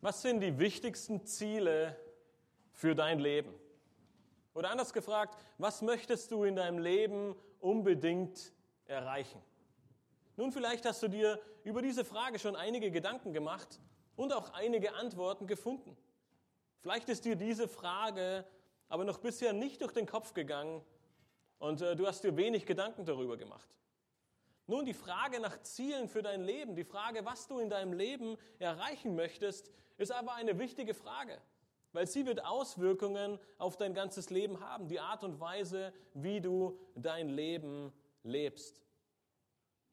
Was sind die wichtigsten Ziele für dein Leben? Oder anders gefragt, was möchtest du in deinem Leben unbedingt erreichen? Nun, vielleicht hast du dir über diese Frage schon einige Gedanken gemacht und auch einige Antworten gefunden. Vielleicht ist dir diese Frage aber noch bisher nicht durch den Kopf gegangen und äh, du hast dir wenig Gedanken darüber gemacht. Nun, die Frage nach Zielen für dein Leben, die Frage, was du in deinem Leben erreichen möchtest, ist aber eine wichtige Frage, weil sie wird Auswirkungen auf dein ganzes Leben haben, die Art und Weise, wie du dein Leben lebst.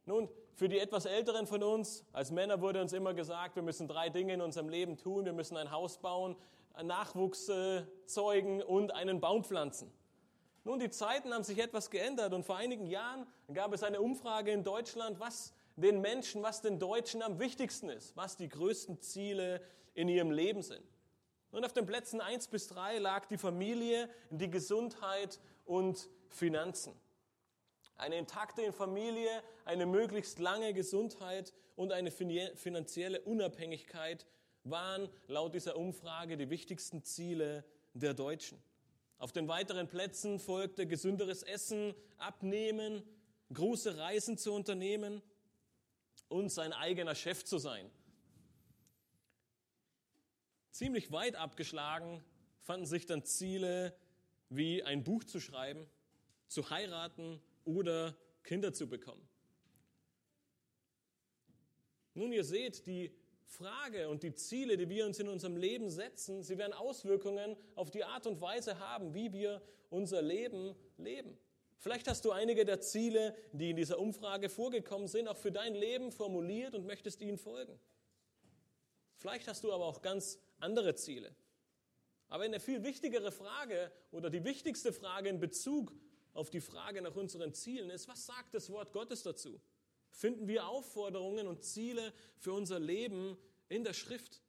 Nun, für die etwas Älteren von uns, als Männer wurde uns immer gesagt, wir müssen drei Dinge in unserem Leben tun. Wir müssen ein Haus bauen, Nachwuchs äh, zeugen und einen Baum pflanzen. Nun, die Zeiten haben sich etwas geändert und vor einigen Jahren gab es eine Umfrage in Deutschland, was den Menschen, was den Deutschen am wichtigsten ist, was die größten Ziele in ihrem Leben sind. Und auf den Plätzen eins bis drei lag die Familie, die Gesundheit und Finanzen. Eine intakte Familie, eine möglichst lange Gesundheit und eine finanzielle Unabhängigkeit waren laut dieser Umfrage die wichtigsten Ziele der Deutschen. Auf den weiteren Plätzen folgte gesünderes Essen, Abnehmen, große Reisen zu unternehmen und sein eigener Chef zu sein. Ziemlich weit abgeschlagen fanden sich dann Ziele wie ein Buch zu schreiben, zu heiraten oder Kinder zu bekommen. Nun, ihr seht, die Frage und die Ziele, die wir uns in unserem Leben setzen, sie werden Auswirkungen auf die Art und Weise haben, wie wir unser Leben leben. Vielleicht hast du einige der Ziele, die in dieser Umfrage vorgekommen sind, auch für dein Leben formuliert und möchtest ihnen folgen. Vielleicht hast du aber auch ganz andere Ziele. Aber eine viel wichtigere Frage oder die wichtigste Frage in Bezug auf die Frage nach unseren Zielen ist, was sagt das Wort Gottes dazu? Finden wir Aufforderungen und Ziele für unser Leben in der Schrift?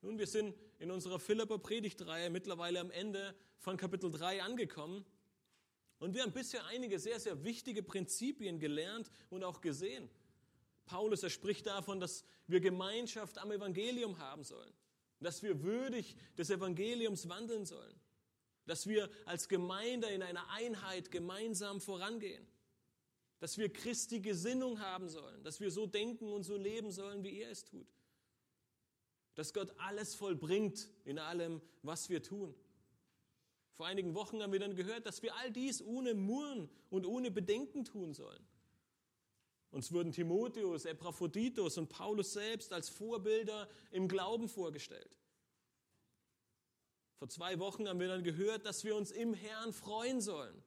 Nun, wir sind in unserer Philipper Predigtreihe mittlerweile am Ende von Kapitel 3 angekommen. Und wir haben bisher einige sehr, sehr wichtige Prinzipien gelernt und auch gesehen. Paulus, er spricht davon, dass wir Gemeinschaft am Evangelium haben sollen, dass wir würdig des Evangeliums wandeln sollen, dass wir als Gemeinde in einer Einheit gemeinsam vorangehen, dass wir Christi Gesinnung haben sollen, dass wir so denken und so leben sollen, wie er es tut, dass Gott alles vollbringt in allem, was wir tun. Vor einigen Wochen haben wir dann gehört, dass wir all dies ohne Murren und ohne Bedenken tun sollen. Uns wurden Timotheus, Epaphroditus und Paulus selbst als Vorbilder im Glauben vorgestellt. Vor zwei Wochen haben wir dann gehört, dass wir uns im Herrn freuen sollen.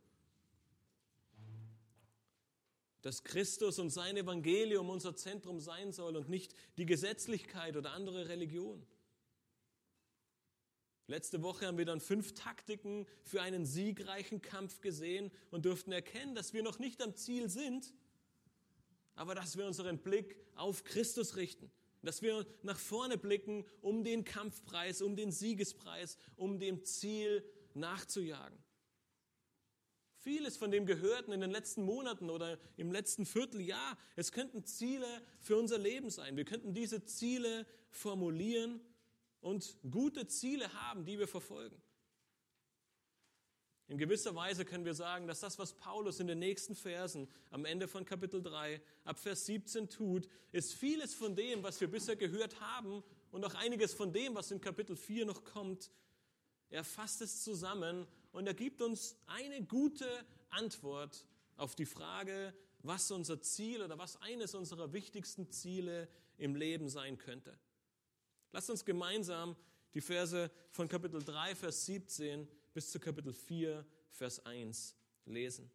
Dass Christus und sein Evangelium unser Zentrum sein soll und nicht die Gesetzlichkeit oder andere Religion. Letzte Woche haben wir dann fünf Taktiken für einen siegreichen Kampf gesehen und durften erkennen, dass wir noch nicht am Ziel sind, aber dass wir unseren Blick auf Christus richten dass wir nach vorne blicken, um den Kampfpreis, um den Siegespreis, um dem Ziel nachzujagen. Vieles von dem Gehörten in den letzten Monaten oder im letzten Vierteljahr, es könnten Ziele für unser Leben sein. Wir könnten diese Ziele formulieren und gute Ziele haben, die wir verfolgen. In gewisser Weise können wir sagen, dass das, was Paulus in den nächsten Versen am Ende von Kapitel 3 ab Vers 17 tut, ist vieles von dem, was wir bisher gehört haben und auch einiges von dem, was in Kapitel 4 noch kommt. Er fasst es zusammen und er gibt uns eine gute Antwort auf die Frage, was unser Ziel oder was eines unserer wichtigsten Ziele im Leben sein könnte. Lasst uns gemeinsam die Verse von Kapitel 3, Vers 17 bis zu Kapitel 4, Vers 1 lesen.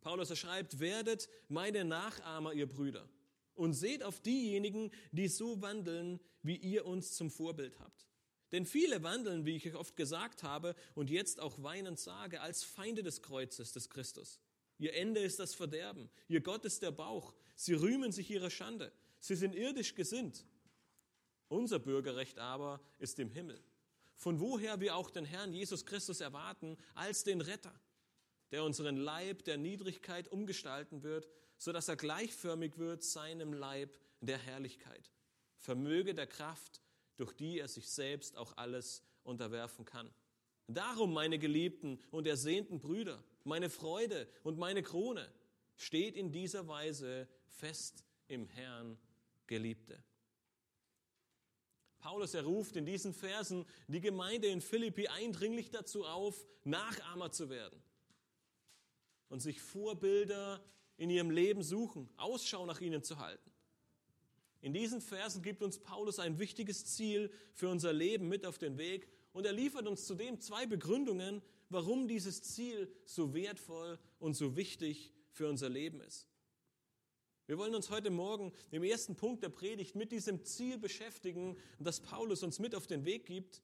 Paulus schreibt, werdet meine Nachahmer, ihr Brüder, und seht auf diejenigen, die so wandeln, wie ihr uns zum Vorbild habt. Denn viele wandeln, wie ich euch oft gesagt habe und jetzt auch weinend sage, als Feinde des Kreuzes des Christus. Ihr Ende ist das Verderben, ihr Gott ist der Bauch, sie rühmen sich ihrer Schande, sie sind irdisch gesinnt. Unser Bürgerrecht aber ist im Himmel von woher wir auch den Herrn Jesus Christus erwarten als den Retter, der unseren Leib der Niedrigkeit umgestalten wird, so dass er gleichförmig wird seinem Leib der Herrlichkeit. vermöge der Kraft, durch die er sich selbst auch alles unterwerfen kann. Darum, meine geliebten und ersehnten Brüder, meine Freude und meine Krone, steht in dieser Weise fest im Herrn, Geliebte. Paulus erruft in diesen Versen die Gemeinde in Philippi eindringlich dazu auf, Nachahmer zu werden und sich Vorbilder in ihrem Leben suchen, Ausschau nach ihnen zu halten. In diesen Versen gibt uns Paulus ein wichtiges Ziel für unser Leben mit auf den Weg und er liefert uns zudem zwei Begründungen, warum dieses Ziel so wertvoll und so wichtig für unser Leben ist. Wir wollen uns heute Morgen im ersten Punkt der Predigt mit diesem Ziel beschäftigen, das Paulus uns mit auf den Weg gibt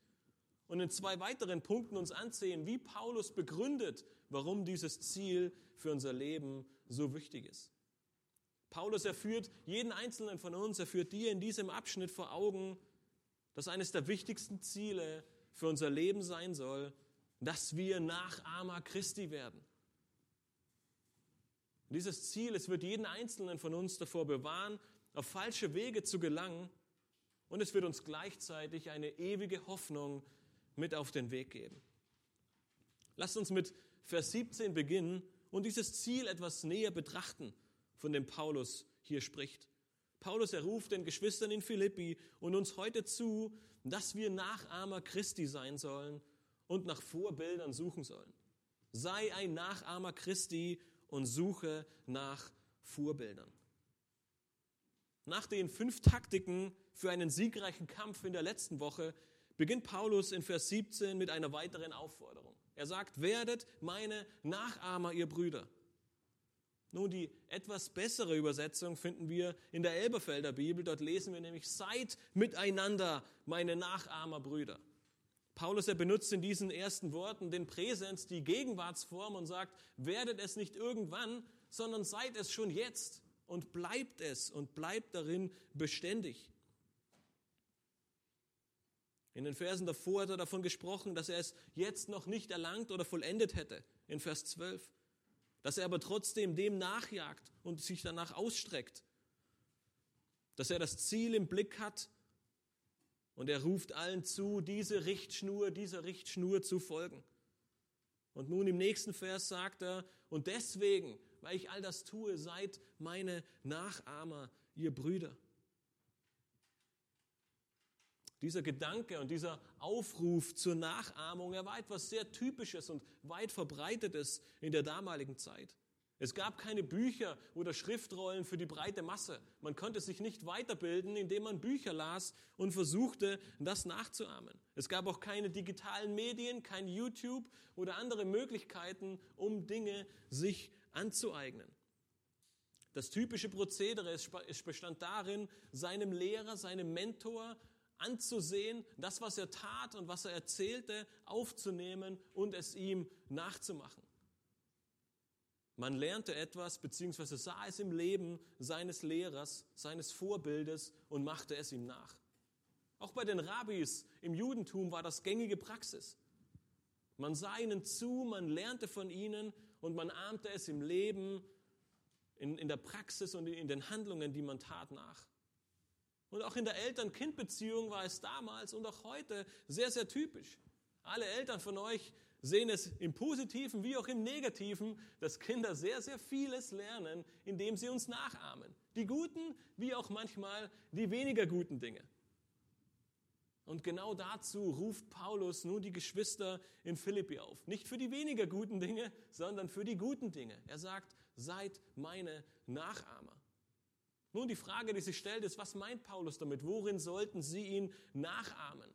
und in zwei weiteren Punkten uns ansehen, wie Paulus begründet, warum dieses Ziel für unser Leben so wichtig ist. Paulus erführt jeden einzelnen von uns, er führt dir in diesem Abschnitt vor Augen, dass eines der wichtigsten Ziele für unser Leben sein soll, dass wir Nachahmer Christi werden. Dieses Ziel, es wird jeden Einzelnen von uns davor bewahren, auf falsche Wege zu gelangen und es wird uns gleichzeitig eine ewige Hoffnung mit auf den Weg geben. Lasst uns mit Vers 17 beginnen und dieses Ziel etwas näher betrachten, von dem Paulus hier spricht. Paulus erruft den Geschwistern in Philippi und uns heute zu, dass wir Nachahmer Christi sein sollen und nach Vorbildern suchen sollen. Sei ein Nachahmer Christi und suche nach Vorbildern. Nach den fünf Taktiken für einen siegreichen Kampf in der letzten Woche beginnt Paulus in Vers 17 mit einer weiteren Aufforderung. Er sagt, werdet meine Nachahmer, ihr Brüder. Nun, die etwas bessere Übersetzung finden wir in der Elberfelder Bibel. Dort lesen wir nämlich, seid miteinander meine Nachahmer, Brüder. Paulus, er benutzt in diesen ersten Worten den Präsens, die Gegenwartsform und sagt, werdet es nicht irgendwann, sondern seid es schon jetzt und bleibt es und bleibt darin beständig. In den Versen davor hat er davon gesprochen, dass er es jetzt noch nicht erlangt oder vollendet hätte, in Vers 12. Dass er aber trotzdem dem nachjagt und sich danach ausstreckt. Dass er das Ziel im Blick hat und er ruft allen zu, diese Richtschnur, dieser Richtschnur zu folgen. Und nun im nächsten Vers sagt er, und deswegen, weil ich all das tue, seid meine Nachahmer, ihr Brüder. Dieser Gedanke und dieser Aufruf zur Nachahmung, er war etwas sehr Typisches und weit verbreitetes in der damaligen Zeit. Es gab keine Bücher oder Schriftrollen für die breite Masse. Man konnte sich nicht weiterbilden, indem man Bücher las und versuchte, das nachzuahmen. Es gab auch keine digitalen Medien, kein YouTube oder andere Möglichkeiten, um Dinge sich anzueignen. Das typische Prozedere bestand darin, seinem Lehrer, seinem Mentor anzusehen, das, was er tat und was er erzählte, aufzunehmen und es ihm nachzumachen. Man lernte etwas beziehungsweise sah es im Leben seines Lehrers, seines Vorbildes und machte es ihm nach. Auch bei den Rabbis im Judentum war das gängige Praxis. Man sah ihnen zu, man lernte von ihnen und man ahmte es im Leben, in, in der Praxis und in den Handlungen, die man tat, nach. Und auch in der Eltern-Kind-Beziehung war es damals und auch heute sehr, sehr typisch. Alle Eltern von euch sehen es im Positiven wie auch im Negativen, dass Kinder sehr, sehr vieles lernen, indem sie uns nachahmen. Die guten wie auch manchmal die weniger guten Dinge. Und genau dazu ruft Paulus nun die Geschwister in Philippi auf. Nicht für die weniger guten Dinge, sondern für die guten Dinge. Er sagt, seid meine Nachahmer. Nun die Frage, die sich stellt, ist, was meint Paulus damit? Worin sollten sie ihn nachahmen?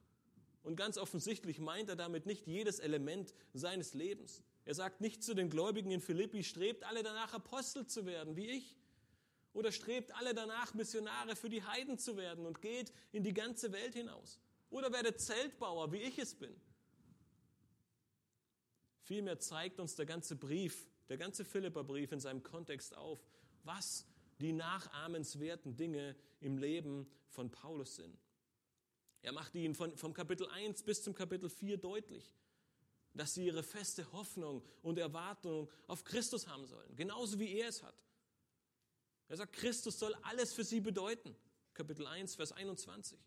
Und ganz offensichtlich meint er damit nicht jedes Element seines Lebens. Er sagt nicht zu den Gläubigen in Philippi, strebt alle danach Apostel zu werden, wie ich. Oder strebt alle danach Missionare für die Heiden zu werden und geht in die ganze Welt hinaus. Oder werdet Zeltbauer, wie ich es bin. Vielmehr zeigt uns der ganze Brief, der ganze Philipperbrief in seinem Kontext auf, was die nachahmenswerten Dinge im Leben von Paulus sind. Er macht ihnen von, vom Kapitel 1 bis zum Kapitel 4 deutlich, dass sie ihre feste Hoffnung und Erwartung auf Christus haben sollen, genauso wie er es hat. Er sagt, Christus soll alles für sie bedeuten. Kapitel 1, Vers 21.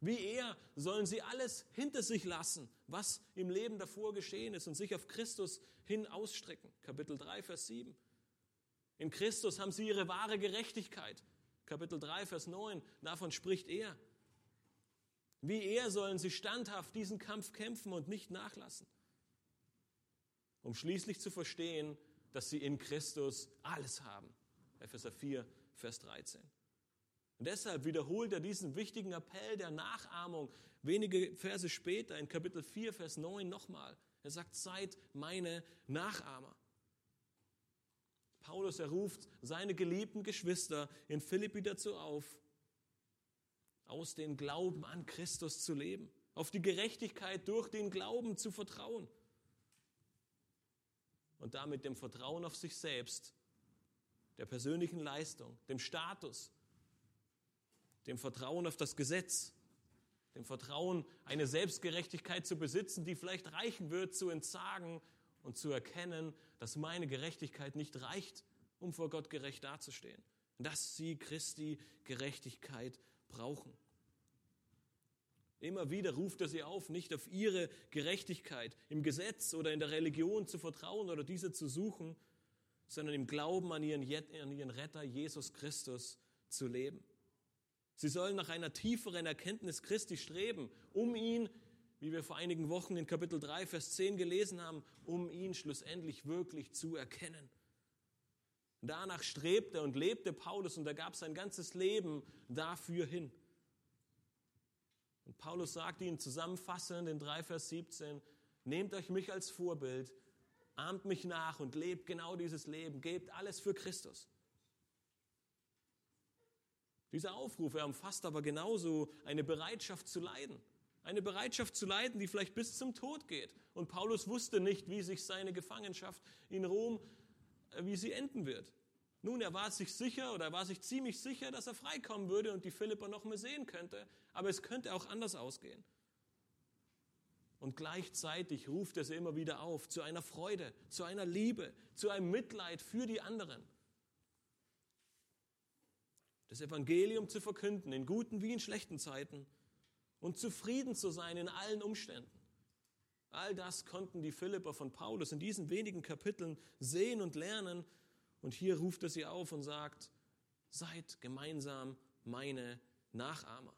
Wie er sollen sie alles hinter sich lassen, was im Leben davor geschehen ist und sich auf Christus hin ausstrecken. Kapitel 3, Vers 7. In Christus haben sie ihre wahre Gerechtigkeit. Kapitel 3, Vers 9, davon spricht er. Wie er sollen sie standhaft diesen Kampf kämpfen und nicht nachlassen, um schließlich zu verstehen, dass sie in Christus alles haben. Epheser 4, Vers 13. Und deshalb wiederholt er diesen wichtigen Appell der Nachahmung wenige Verse später in Kapitel 4, Vers 9 nochmal. Er sagt, seid meine Nachahmer. Paulus, er ruft seine geliebten Geschwister in Philippi dazu auf, aus dem Glauben an Christus zu leben, auf die Gerechtigkeit durch den Glauben zu vertrauen und damit dem Vertrauen auf sich selbst, der persönlichen Leistung, dem Status, dem Vertrauen auf das Gesetz, dem Vertrauen, eine Selbstgerechtigkeit zu besitzen, die vielleicht reichen wird, zu entsagen und zu erkennen, dass meine Gerechtigkeit nicht reicht, um vor Gott gerecht dazustehen. Dass sie Christi Gerechtigkeit brauchen. Immer wieder ruft er sie auf, nicht auf ihre Gerechtigkeit im Gesetz oder in der Religion zu vertrauen oder diese zu suchen, sondern im Glauben an ihren, an ihren Retter Jesus Christus zu leben. Sie sollen nach einer tieferen Erkenntnis Christi streben, um ihn wie wir vor einigen Wochen in Kapitel 3, Vers 10 gelesen haben, um ihn schlussendlich wirklich zu erkennen. Danach strebte und lebte Paulus und er gab sein ganzes Leben dafür hin. Und Paulus sagt ihnen zusammenfassend in 3, Vers 17, nehmt euch mich als Vorbild, ahmt mich nach und lebt genau dieses Leben, gebt alles für Christus. Dieser Aufruf, er umfasst aber genauso eine Bereitschaft zu leiden. Eine Bereitschaft zu leiden, die vielleicht bis zum Tod geht. Und Paulus wusste nicht, wie sich seine Gefangenschaft in Rom, äh, wie sie enden wird. Nun, er war sich sicher oder er war sich ziemlich sicher, dass er freikommen würde und die Philipper noch mehr sehen könnte. Aber es könnte auch anders ausgehen. Und gleichzeitig ruft er sie immer wieder auf zu einer Freude, zu einer Liebe, zu einem Mitleid für die anderen. Das Evangelium zu verkünden, in guten wie in schlechten Zeiten und zufrieden zu sein in allen Umständen. All das konnten die Philipper von Paulus in diesen wenigen Kapiteln sehen und lernen. Und hier ruft er sie auf und sagt, seid gemeinsam meine Nachahmer.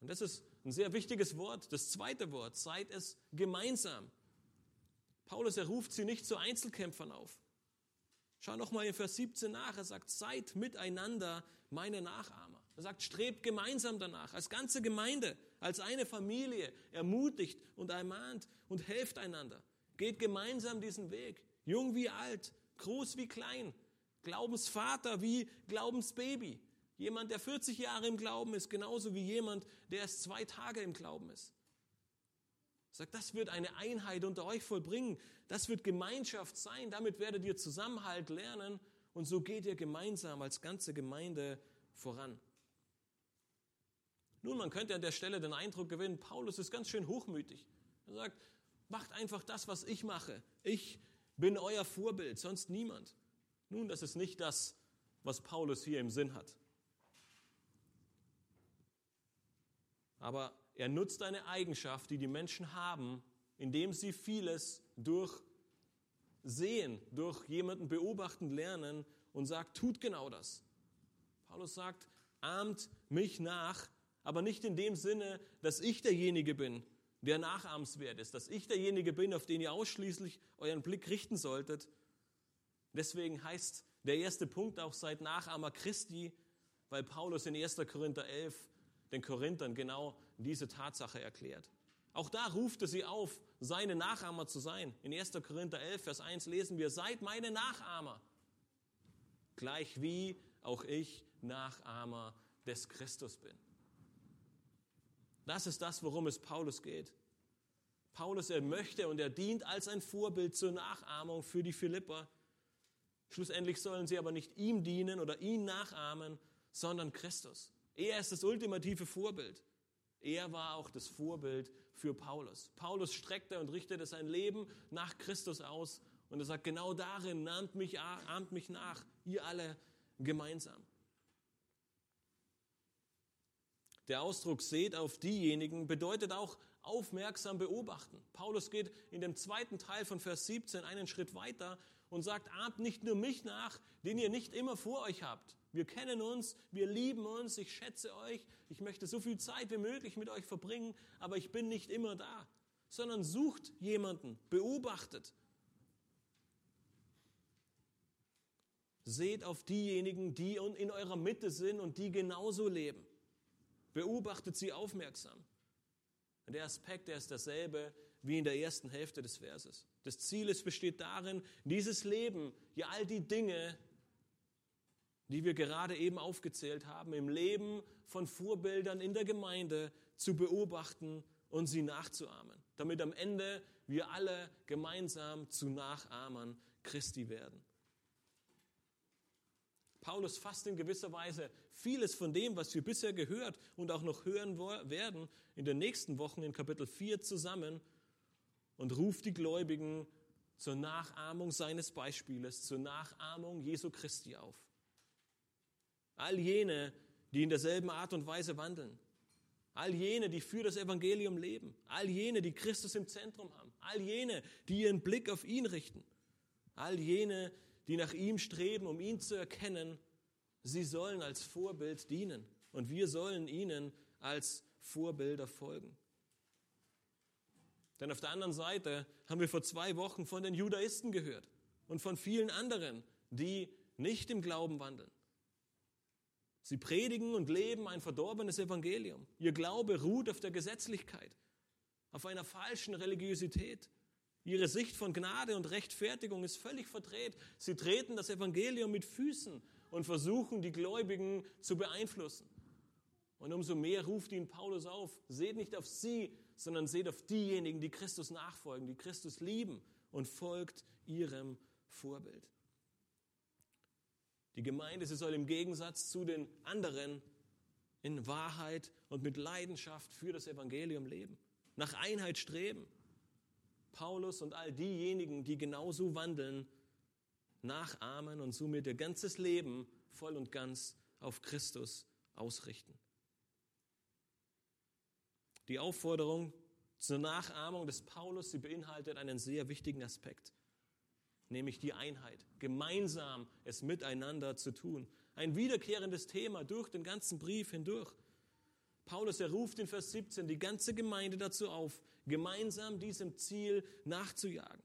Und das ist ein sehr wichtiges Wort, das zweite Wort, seid es gemeinsam. Paulus, er ruft sie nicht zu Einzelkämpfern auf. Schau noch mal in Vers 17 nach, er sagt, seid miteinander meine Nachahmer. Er sagt, strebt gemeinsam danach, als ganze Gemeinde, als eine Familie, ermutigt und ermahnt und helft einander. Geht gemeinsam diesen Weg, jung wie alt, groß wie klein, Glaubensvater wie Glaubensbaby. Jemand, der 40 Jahre im Glauben ist, genauso wie jemand, der erst zwei Tage im Glauben ist. Sagt, das wird eine Einheit unter euch vollbringen. Das wird Gemeinschaft sein. Damit werdet ihr Zusammenhalt lernen. Und so geht ihr gemeinsam als ganze Gemeinde voran. Nun, man könnte an der Stelle den Eindruck gewinnen, Paulus ist ganz schön hochmütig. Er sagt, macht einfach das, was ich mache. Ich bin euer Vorbild, sonst niemand. Nun, das ist nicht das, was Paulus hier im Sinn hat. Aber er nutzt eine Eigenschaft, die die Menschen haben, indem sie vieles durch Sehen, durch jemanden beobachten lernen und sagt, tut genau das. Paulus sagt, ahmt mich nach, aber nicht in dem Sinne, dass ich derjenige bin, der nachahmenswert ist, dass ich derjenige bin, auf den ihr ausschließlich euren Blick richten solltet. Deswegen heißt der erste Punkt auch, seid Nachahmer Christi, weil Paulus in 1. Korinther 11 den Korinthern genau diese Tatsache erklärt. Auch da ruft er sie auf, seine Nachahmer zu sein. In 1. Korinther 11, Vers 1 lesen wir, seid meine Nachahmer, gleich wie auch ich Nachahmer des Christus bin. Das ist das, worum es Paulus geht. Paulus, er möchte und er dient als ein Vorbild zur Nachahmung für die Philipper. Schlussendlich sollen sie aber nicht ihm dienen oder ihn nachahmen, sondern Christus. Er ist das ultimative Vorbild. Er war auch das Vorbild für Paulus. Paulus streckte und richtete sein Leben nach Christus aus und er sagt, genau darin ahmt mich, ahmt mich nach, ihr alle gemeinsam. Der Ausdruck seht auf diejenigen bedeutet auch aufmerksam beobachten. Paulus geht in dem zweiten Teil von Vers 17 einen Schritt weiter und sagt, ahmt nicht nur mich nach, den ihr nicht immer vor euch habt. Wir kennen uns, wir lieben uns, ich schätze euch, ich möchte so viel Zeit wie möglich mit euch verbringen, aber ich bin nicht immer da, sondern sucht jemanden, beobachtet. Seht auf diejenigen, die in eurer Mitte sind und die genauso leben. Beobachtet sie aufmerksam. Der Aspekt, der ist dasselbe wie in der ersten Hälfte des Verses. Das Ziel ist, besteht darin, dieses Leben, ja all die Dinge, die wir gerade eben aufgezählt haben, im Leben von Vorbildern in der Gemeinde zu beobachten und sie nachzuahmen, damit am Ende wir alle gemeinsam zu Nachahmern Christi werden. Paulus fasst in gewisser Weise vieles von dem, was wir bisher gehört und auch noch hören werden, in den nächsten Wochen in Kapitel 4 zusammen und ruft die Gläubigen zur Nachahmung seines Beispieles, zur Nachahmung Jesu Christi auf. All jene, die in derselben Art und Weise wandeln, all jene, die für das Evangelium leben, all jene, die Christus im Zentrum haben, all jene, die ihren Blick auf ihn richten, all jene, die nach ihm streben, um ihn zu erkennen, sie sollen als Vorbild dienen und wir sollen ihnen als Vorbilder folgen. Denn auf der anderen Seite haben wir vor zwei Wochen von den Judaisten gehört und von vielen anderen, die nicht im Glauben wandeln. Sie predigen und leben ein verdorbenes Evangelium. Ihr Glaube ruht auf der Gesetzlichkeit, auf einer falschen Religiosität. Ihre Sicht von Gnade und Rechtfertigung ist völlig verdreht. Sie treten das Evangelium mit Füßen und versuchen, die Gläubigen zu beeinflussen. Und umso mehr ruft ihn Paulus auf, seht nicht auf sie, sondern seht auf diejenigen, die Christus nachfolgen, die Christus lieben und folgt ihrem Vorbild. Die Gemeinde, sie soll im Gegensatz zu den anderen in Wahrheit und mit Leidenschaft für das Evangelium leben, nach Einheit streben Paulus und all diejenigen, die genauso wandeln, nachahmen und somit ihr ganzes Leben voll und ganz auf Christus ausrichten. Die Aufforderung zur Nachahmung des Paulus, sie beinhaltet einen sehr wichtigen Aspekt, nämlich die Einheit, gemeinsam es miteinander zu tun. Ein wiederkehrendes Thema durch den ganzen Brief hindurch. Paulus, er ruft in Vers 17 die ganze Gemeinde dazu auf, gemeinsam diesem Ziel nachzujagen.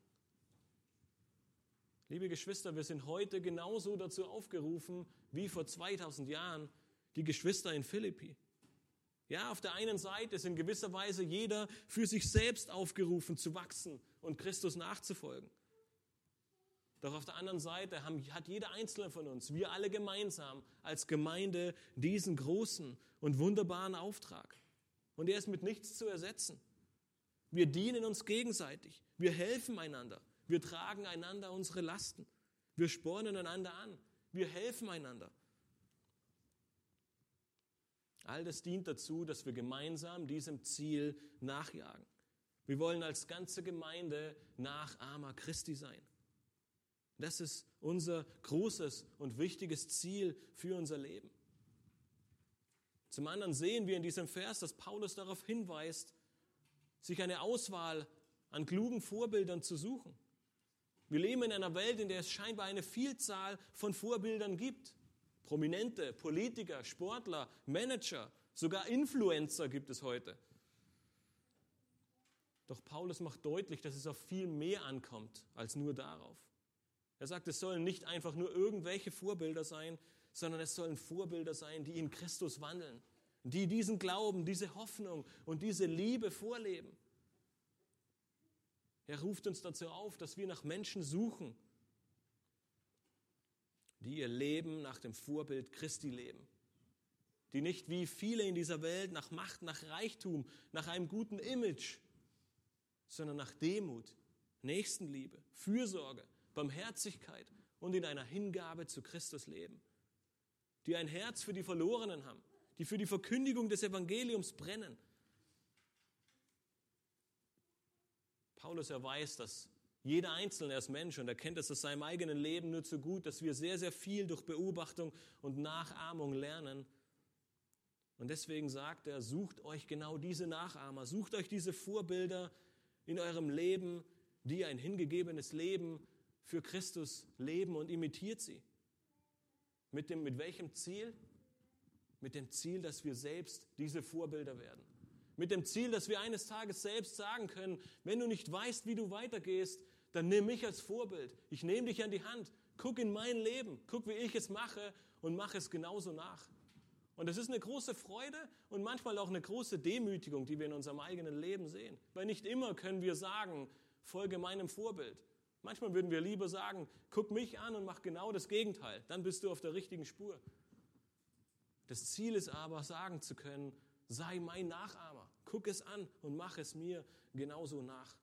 Liebe Geschwister, wir sind heute genauso dazu aufgerufen wie vor 2000 Jahren die Geschwister in Philippi. Ja, auf der einen Seite ist in gewisser Weise jeder für sich selbst aufgerufen zu wachsen und Christus nachzufolgen. Doch auf der anderen Seite hat jeder Einzelne von uns, wir alle gemeinsam als Gemeinde diesen großen und wunderbaren Auftrag. Und er ist mit nichts zu ersetzen. Wir dienen uns gegenseitig. Wir helfen einander. Wir tragen einander unsere Lasten. Wir spornen einander an. Wir helfen einander. All das dient dazu, dass wir gemeinsam diesem Ziel nachjagen. Wir wollen als ganze Gemeinde Nachahmer Christi sein. Das ist unser großes und wichtiges Ziel für unser Leben. Zum anderen sehen wir in diesem Vers, dass Paulus darauf hinweist, sich eine Auswahl an klugen Vorbildern zu suchen. Wir leben in einer Welt, in der es scheinbar eine Vielzahl von Vorbildern gibt. Prominente, Politiker, Sportler, Manager, sogar Influencer gibt es heute. Doch Paulus macht deutlich, dass es auf viel mehr ankommt als nur darauf. Er sagt, es sollen nicht einfach nur irgendwelche Vorbilder sein, sondern es sollen Vorbilder sein, die in Christus wandeln, die diesen Glauben, diese Hoffnung und diese Liebe vorleben. Er ruft uns dazu auf, dass wir nach Menschen suchen, die ihr Leben nach dem Vorbild Christi leben, die nicht wie viele in dieser Welt nach Macht, nach Reichtum, nach einem guten Image, sondern nach Demut, Nächstenliebe, Fürsorge, Barmherzigkeit und in einer Hingabe zu Christus leben. Die ein Herz für die Verlorenen haben, die für die Verkündigung des Evangeliums brennen. Paulus erweist, dass jeder Einzelne als Mensch, und er kennt es aus seinem eigenen Leben nur zu gut, dass wir sehr, sehr viel durch Beobachtung und Nachahmung lernen. Und deswegen sagt er, sucht euch genau diese Nachahmer, sucht euch diese Vorbilder in eurem Leben, die ein hingegebenes Leben für Christus leben und imitiert sie. Mit, dem, mit welchem Ziel? Mit dem Ziel, dass wir selbst diese Vorbilder werden. Mit dem Ziel, dass wir eines Tages selbst sagen können, wenn du nicht weißt, wie du weitergehst, dann nimm mich als Vorbild. Ich nehme dich an die Hand. Guck in mein Leben. Guck, wie ich es mache und mach es genauso nach. Und es ist eine große Freude und manchmal auch eine große Demütigung, die wir in unserem eigenen Leben sehen. Weil nicht immer können wir sagen, folge meinem Vorbild. Manchmal würden wir lieber sagen, guck mich an und mach genau das Gegenteil. Dann bist du auf der richtigen Spur. Das Ziel ist aber, sagen zu können, sei mein Nachahmer. Guck es an und mach es mir genauso nach.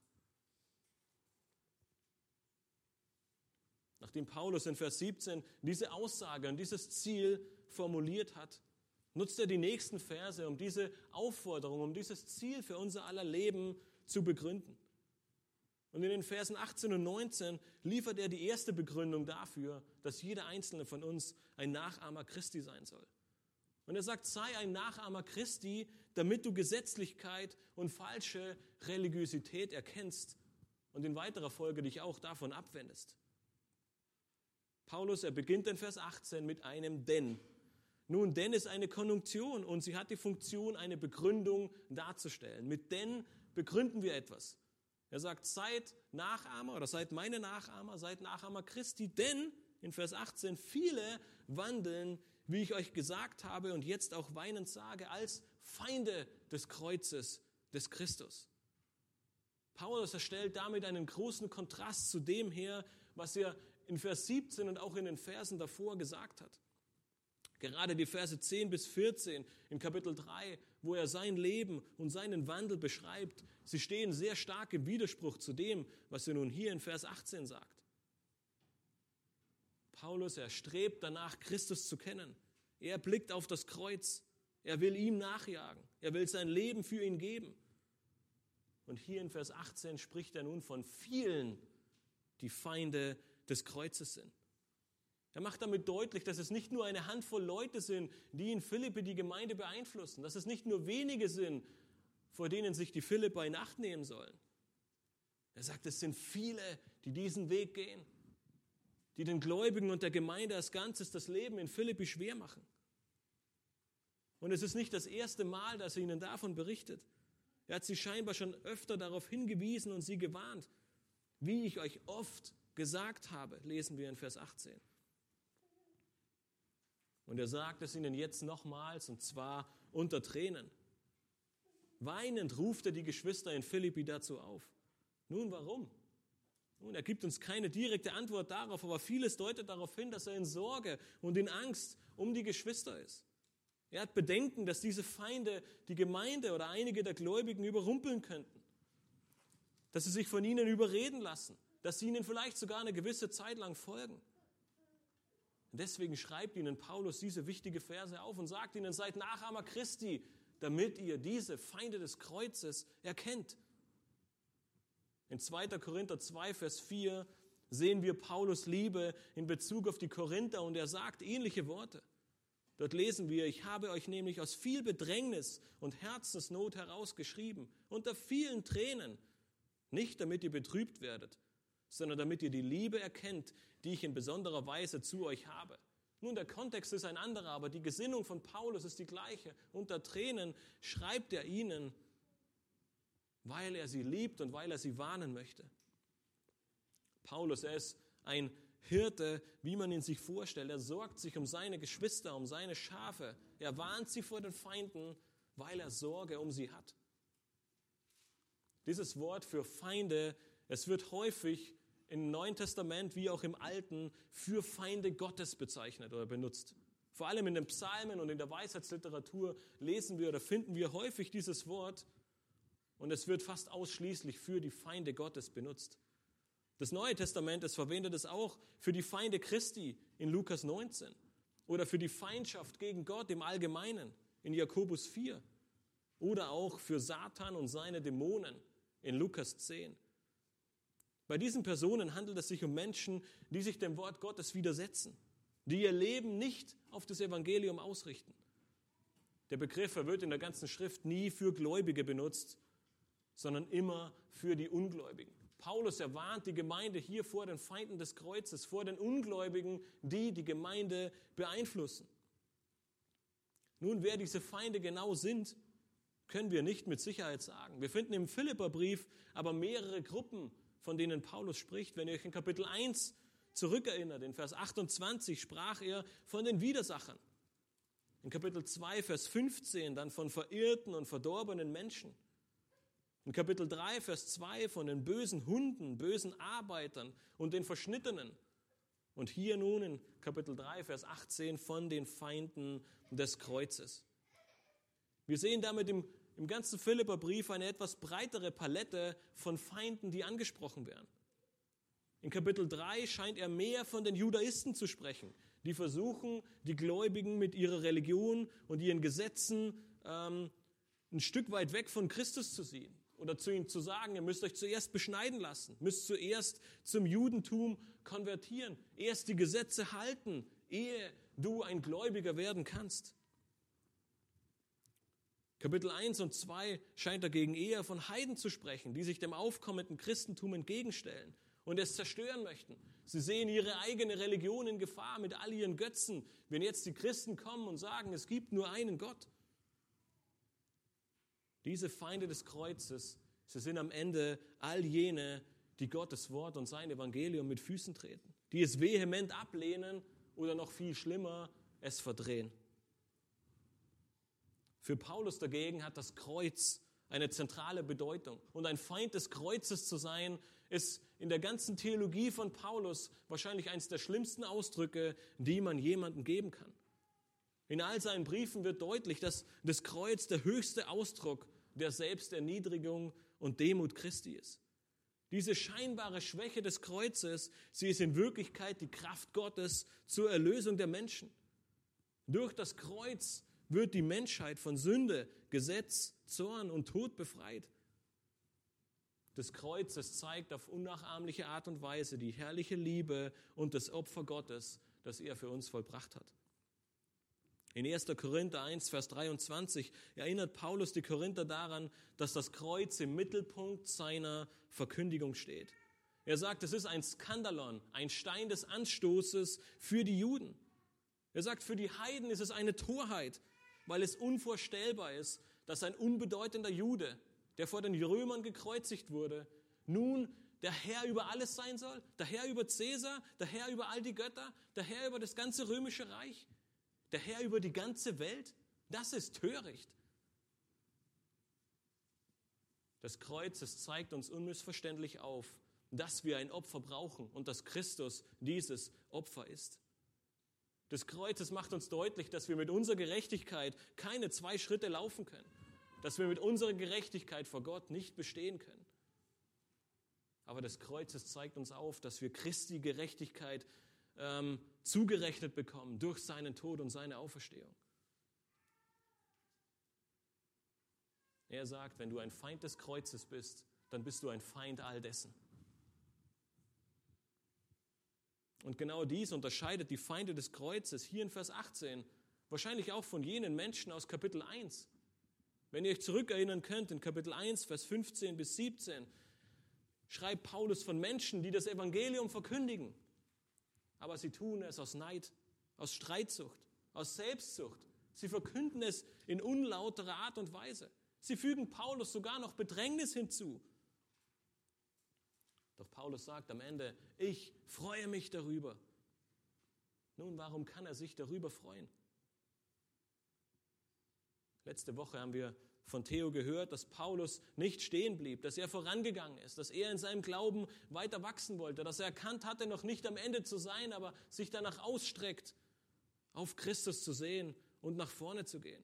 Nachdem Paulus in Vers 17 diese Aussage und dieses Ziel formuliert hat, nutzt er die nächsten Verse, um diese Aufforderung, um dieses Ziel für unser aller Leben zu begründen. Und in den Versen 18 und 19 liefert er die erste Begründung dafür, dass jeder einzelne von uns ein Nachahmer Christi sein soll. Und er sagt, sei ein Nachahmer Christi, damit du Gesetzlichkeit und falsche Religiosität erkennst und in weiterer Folge dich auch davon abwendest. Paulus, er beginnt in Vers 18 mit einem Denn. Nun, denn ist eine Konjunktion und sie hat die Funktion, eine Begründung darzustellen. Mit denn begründen wir etwas. Er sagt, seid Nachahmer oder seid meine Nachahmer, seid Nachahmer Christi, denn in Vers 18 viele wandeln, wie ich euch gesagt habe und jetzt auch weinend sage, als Feinde des Kreuzes des Christus. Paulus erstellt damit einen großen Kontrast zu dem her, was er in Vers 17 und auch in den Versen davor gesagt hat. Gerade die Verse 10 bis 14 in Kapitel 3, wo er sein Leben und seinen Wandel beschreibt, sie stehen sehr stark im Widerspruch zu dem, was er nun hier in Vers 18 sagt. Paulus, er strebt danach, Christus zu kennen. Er blickt auf das Kreuz. Er will ihm nachjagen. Er will sein Leben für ihn geben. Und hier in Vers 18 spricht er nun von vielen, die Feinde des Kreuzes sind. Er macht damit deutlich, dass es nicht nur eine Handvoll Leute sind, die in Philippi die Gemeinde beeinflussen, dass es nicht nur wenige sind, vor denen sich die Philipper in Acht nehmen sollen. Er sagt, es sind viele, die diesen Weg gehen, die den Gläubigen und der Gemeinde als Ganzes das Leben in Philippi schwer machen. Und es ist nicht das erste Mal, dass er ihnen davon berichtet. Er hat sie scheinbar schon öfter darauf hingewiesen und sie gewarnt. Wie ich euch oft gesagt habe, lesen wir in Vers 18. Und er sagt es ihnen jetzt nochmals, und zwar unter Tränen. Weinend ruft er die Geschwister in Philippi dazu auf. Nun, warum? Nun, er gibt uns keine direkte Antwort darauf, aber vieles deutet darauf hin, dass er in Sorge und in Angst um die Geschwister ist. Er hat Bedenken, dass diese Feinde die Gemeinde oder einige der Gläubigen überrumpeln könnten, dass sie sich von ihnen überreden lassen, dass sie ihnen vielleicht sogar eine gewisse Zeit lang folgen. Deswegen schreibt ihnen Paulus diese wichtige Verse auf und sagt ihnen, seid Nachahmer Christi, damit ihr diese Feinde des Kreuzes erkennt. In 2. Korinther 2, Vers 4 sehen wir Paulus Liebe in Bezug auf die Korinther und er sagt ähnliche Worte. Dort lesen wir, ich habe euch nämlich aus viel Bedrängnis und Herzensnot herausgeschrieben, unter vielen Tränen, nicht damit ihr betrübt werdet, sondern damit ihr die Liebe erkennt, die ich in besonderer Weise zu euch habe. Nun, der Kontext ist ein anderer, aber die Gesinnung von Paulus ist die gleiche. Unter Tränen schreibt er ihnen, weil er sie liebt und weil er sie warnen möchte. Paulus, ist ein Hirte, wie man ihn sich vorstellt. Er sorgt sich um seine Geschwister, um seine Schafe. Er warnt sie vor den Feinden, weil er Sorge um sie hat. Dieses Wort für Feinde, es wird häufig im Neuen Testament wie auch im Alten für Feinde Gottes bezeichnet oder benutzt. Vor allem in den Psalmen und in der Weisheitsliteratur lesen wir oder finden wir häufig dieses Wort und es wird fast ausschließlich für die Feinde Gottes benutzt. Das Neue Testament, es verwendet es auch für die Feinde Christi in Lukas 19 oder für die Feindschaft gegen Gott im Allgemeinen in Jakobus 4 oder auch für Satan und seine Dämonen in Lukas 10. Bei diesen Personen handelt es sich um Menschen, die sich dem Wort Gottes widersetzen, die ihr Leben nicht auf das Evangelium ausrichten. Der Begriff wird in der ganzen Schrift nie für Gläubige benutzt, sondern immer für die Ungläubigen. Paulus erwarnt die Gemeinde hier vor den Feinden des Kreuzes, vor den Ungläubigen, die die Gemeinde beeinflussen. Nun, wer diese Feinde genau sind, können wir nicht mit Sicherheit sagen. Wir finden im Philipperbrief aber mehrere Gruppen, von denen Paulus spricht. Wenn ihr euch in Kapitel 1 zurückerinnert, in Vers 28 sprach er von den Widersachern. In Kapitel 2, Vers 15 dann von verirrten und verdorbenen Menschen. In Kapitel 3, Vers 2 von den bösen Hunden, bösen Arbeitern und den Verschnittenen. Und hier nun in Kapitel 3, Vers 18 von den Feinden des Kreuzes. Wir sehen damit im, im ganzen Philipperbrief eine etwas breitere Palette von Feinden, die angesprochen werden. In Kapitel 3 scheint er mehr von den Judaisten zu sprechen, die versuchen, die Gläubigen mit ihrer Religion und ihren Gesetzen ähm, ein Stück weit weg von Christus zu sehen oder zu ihnen zu sagen, ihr müsst euch zuerst beschneiden lassen, müsst zuerst zum Judentum konvertieren, erst die Gesetze halten, ehe du ein Gläubiger werden kannst. Kapitel 1 und 2 scheint dagegen eher von Heiden zu sprechen, die sich dem aufkommenden Christentum entgegenstellen und es zerstören möchten. Sie sehen ihre eigene Religion in Gefahr mit all ihren Götzen, wenn jetzt die Christen kommen und sagen, es gibt nur einen Gott. Diese Feinde des Kreuzes, sie sind am Ende all jene, die Gottes Wort und sein Evangelium mit Füßen treten, die es vehement ablehnen oder noch viel schlimmer, es verdrehen. Für Paulus dagegen hat das Kreuz eine zentrale Bedeutung. Und ein Feind des Kreuzes zu sein, ist in der ganzen Theologie von Paulus wahrscheinlich eines der schlimmsten Ausdrücke, die man jemandem geben kann. In all seinen Briefen wird deutlich, dass das Kreuz der höchste Ausdruck der Selbsterniedrigung und Demut Christi ist. Diese scheinbare Schwäche des Kreuzes, sie ist in Wirklichkeit die Kraft Gottes zur Erlösung der Menschen. Durch das Kreuz wird die Menschheit von Sünde, Gesetz, Zorn und Tod befreit. Das Kreuz, das zeigt auf unnachahmliche Art und Weise die herrliche Liebe und das Opfer Gottes, das er für uns vollbracht hat. In 1. Korinther 1, Vers 23 erinnert Paulus die Korinther daran, dass das Kreuz im Mittelpunkt seiner Verkündigung steht. Er sagt, es ist ein Skandalon, ein Stein des Anstoßes für die Juden. Er sagt, für die Heiden ist es eine Torheit, weil es unvorstellbar ist, dass ein unbedeutender Jude, der vor den Römern gekreuzigt wurde, nun der Herr über alles sein soll, der Herr über Cäsar, der Herr über all die Götter, der Herr über das ganze römische Reich? Der Herr über die ganze Welt, das ist töricht. Das Kreuz, es zeigt uns unmissverständlich auf, dass wir ein Opfer brauchen und dass Christus dieses Opfer ist. Das Kreuz, es macht uns deutlich, dass wir mit unserer Gerechtigkeit keine zwei Schritte laufen können, dass wir mit unserer Gerechtigkeit vor Gott nicht bestehen können. Aber das Kreuz, es zeigt uns auf, dass wir Christi Gerechtigkeit ähm, zugerechnet bekommen durch seinen Tod und seine Auferstehung. Er sagt, wenn du ein Feind des Kreuzes bist, dann bist du ein Feind all dessen. Und genau dies unterscheidet die Feinde des Kreuzes hier in Vers 18 wahrscheinlich auch von jenen Menschen aus Kapitel 1. Wenn ihr euch zurückerinnern könnt, in Kapitel 1, Vers 15 bis 17, schreibt Paulus von Menschen, die das Evangelium verkündigen, aber sie tun es aus Neid, aus Streitsucht, aus Selbstsucht. Sie verkünden es in unlauterer Art und Weise. Sie fügen Paulus sogar noch Bedrängnis hinzu. Doch Paulus sagt am Ende, ich freue mich darüber. Nun, warum kann er sich darüber freuen? Letzte Woche haben wir von Theo gehört, dass Paulus nicht stehen blieb, dass er vorangegangen ist, dass er in seinem Glauben weiter wachsen wollte, dass er erkannt hatte, noch nicht am Ende zu sein, aber sich danach ausstreckt, auf Christus zu sehen und nach vorne zu gehen.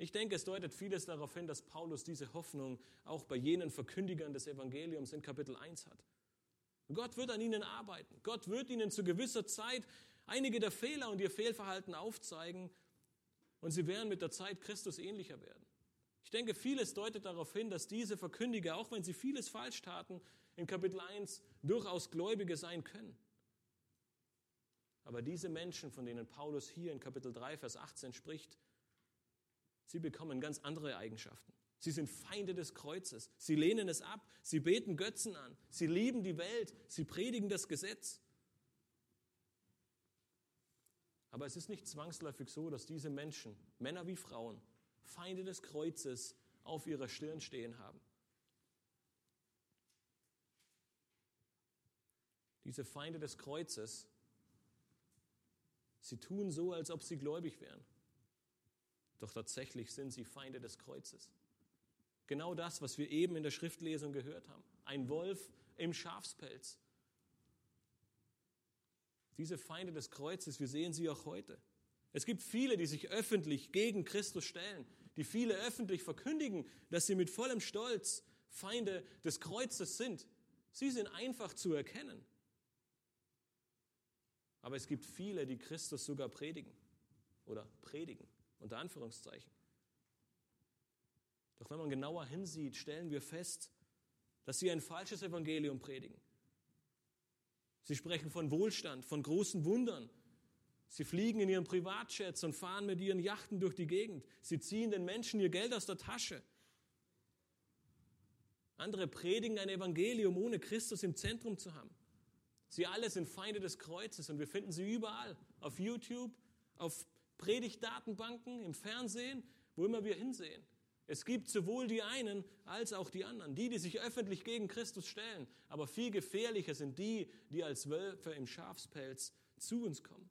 Ich denke, es deutet vieles darauf hin, dass Paulus diese Hoffnung auch bei jenen Verkündigern des Evangeliums in Kapitel 1 hat. Gott wird an ihnen arbeiten. Gott wird ihnen zu gewisser Zeit einige der Fehler und ihr Fehlverhalten aufzeigen und sie werden mit der Zeit Christus ähnlicher werden. Ich denke, vieles deutet darauf hin, dass diese Verkündiger, auch wenn sie vieles falsch taten, in Kapitel 1 durchaus Gläubige sein können. Aber diese Menschen, von denen Paulus hier in Kapitel 3, Vers 18 spricht, sie bekommen ganz andere Eigenschaften. Sie sind Feinde des Kreuzes. Sie lehnen es ab. Sie beten Götzen an. Sie lieben die Welt. Sie predigen das Gesetz. Aber es ist nicht zwangsläufig so, dass diese Menschen, Männer wie Frauen, Feinde des Kreuzes auf ihrer Stirn stehen haben. Diese Feinde des Kreuzes, sie tun so, als ob sie gläubig wären. Doch tatsächlich sind sie Feinde des Kreuzes. Genau das, was wir eben in der Schriftlesung gehört haben. Ein Wolf im Schafspelz. Diese Feinde des Kreuzes, wir sehen sie auch heute. Es gibt viele, die sich öffentlich gegen Christus stellen, die viele öffentlich verkündigen, dass sie mit vollem Stolz Feinde des Kreuzes sind. Sie sind einfach zu erkennen. Aber es gibt viele, die Christus sogar predigen oder predigen, unter Anführungszeichen. Doch wenn man genauer hinsieht, stellen wir fest, dass sie ein falsches Evangelium predigen. Sie sprechen von Wohlstand, von großen Wundern. Sie fliegen in ihren Privatjets und fahren mit ihren Yachten durch die Gegend. Sie ziehen den Menschen ihr Geld aus der Tasche. Andere predigen ein Evangelium, ohne Christus im Zentrum zu haben. Sie alle sind Feinde des Kreuzes und wir finden sie überall. Auf YouTube, auf Predigtdatenbanken, im Fernsehen, wo immer wir hinsehen. Es gibt sowohl die einen als auch die anderen, die, die sich öffentlich gegen Christus stellen. Aber viel gefährlicher sind die, die als Wölfe im Schafspelz zu uns kommen.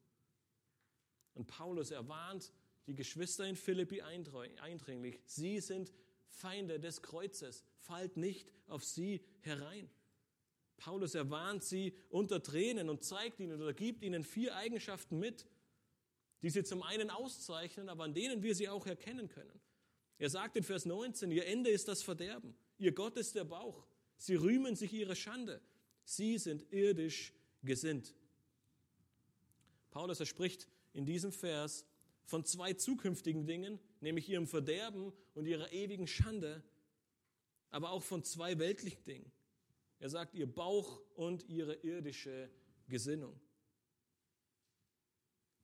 Und Paulus erwarnt die Geschwister in Philippi eindringlich. Sie sind Feinde des Kreuzes. Fallt nicht auf sie herein. Paulus erwarnt sie unter Tränen und zeigt ihnen oder gibt ihnen vier Eigenschaften mit, die sie zum einen auszeichnen, aber an denen wir sie auch erkennen können. Er sagt in Vers 19, ihr Ende ist das Verderben, ihr Gott ist der Bauch, sie rühmen sich ihre Schande, sie sind irdisch gesinnt. Paulus er spricht in diesem Vers von zwei zukünftigen Dingen, nämlich ihrem Verderben und ihrer ewigen Schande, aber auch von zwei weltlichen Dingen. Er sagt ihr Bauch und ihre irdische Gesinnung.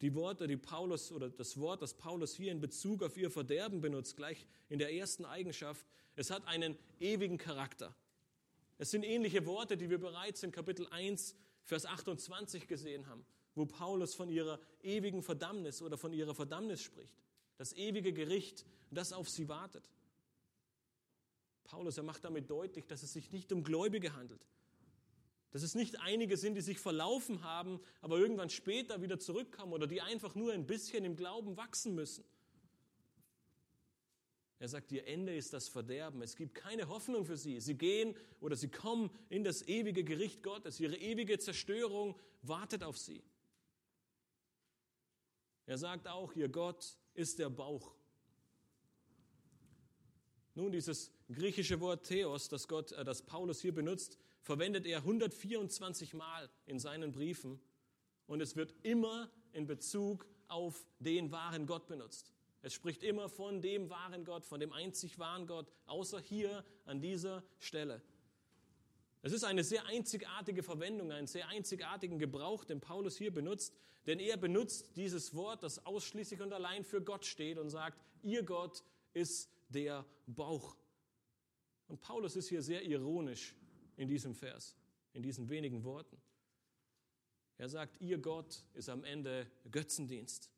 Die Worte, die Paulus oder das Wort, das Paulus hier in Bezug auf ihr Verderben benutzt, gleich in der ersten Eigenschaft, es hat einen ewigen Charakter. Es sind ähnliche Worte, die wir bereits in Kapitel 1, Vers 28 gesehen haben, wo Paulus von ihrer ewigen Verdammnis oder von ihrer Verdammnis spricht. Das ewige Gericht, das auf sie wartet. Paulus, er macht damit deutlich, dass es sich nicht um Gläubige handelt. Dass es nicht einige sind, die sich verlaufen haben, aber irgendwann später wieder zurückkommen oder die einfach nur ein bisschen im Glauben wachsen müssen. Er sagt, ihr Ende ist das Verderben. Es gibt keine Hoffnung für sie. Sie gehen oder sie kommen in das ewige Gericht Gottes. Ihre ewige Zerstörung wartet auf sie. Er sagt auch, ihr Gott ist der Bauch. Nun, dieses griechische Wort Theos, das, Gott, äh, das Paulus hier benutzt, verwendet er 124 Mal in seinen Briefen und es wird immer in Bezug auf den wahren Gott benutzt. Es spricht immer von dem wahren Gott, von dem einzig wahren Gott, außer hier an dieser Stelle. Es ist eine sehr einzigartige Verwendung, einen sehr einzigartigen Gebrauch, den Paulus hier benutzt, denn er benutzt dieses Wort, das ausschließlich und allein für Gott steht und sagt, ihr Gott ist der Bauch. Und Paulus ist hier sehr ironisch in diesem Vers, in diesen wenigen Worten. Er sagt, ihr Gott ist am Ende Götzendienst.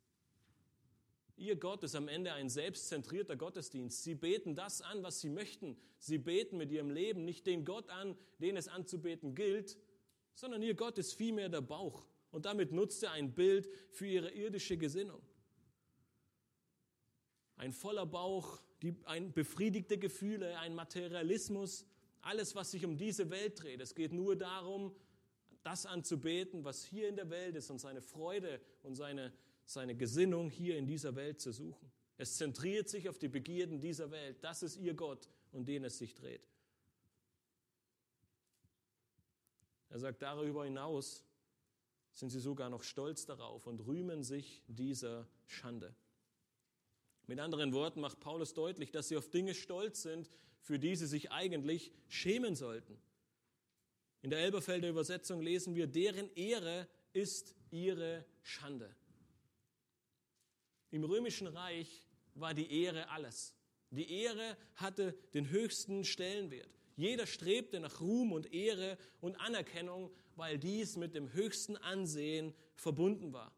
Ihr Gott ist am Ende ein selbstzentrierter Gottesdienst. Sie beten das an, was sie möchten. Sie beten mit ihrem Leben nicht den Gott an, den es anzubeten gilt, sondern ihr Gott ist vielmehr der Bauch. Und damit nutzt er ein Bild für ihre irdische Gesinnung. Ein voller Bauch, die, ein befriedigte Gefühle, ein Materialismus, alles, was sich um diese Welt dreht. Es geht nur darum, das anzubeten, was hier in der Welt ist und seine Freude und seine, seine Gesinnung hier in dieser Welt zu suchen. Es zentriert sich auf die Begierden dieser Welt. Das ist ihr Gott, um den es sich dreht. Er sagt, darüber hinaus sind sie sogar noch stolz darauf und rühmen sich dieser Schande. Mit anderen Worten macht Paulus deutlich, dass sie auf Dinge stolz sind, für die sie sich eigentlich schämen sollten. In der Elberfelder Übersetzung lesen wir, deren Ehre ist ihre Schande. Im römischen Reich war die Ehre alles. Die Ehre hatte den höchsten Stellenwert. Jeder strebte nach Ruhm und Ehre und Anerkennung, weil dies mit dem höchsten Ansehen verbunden war.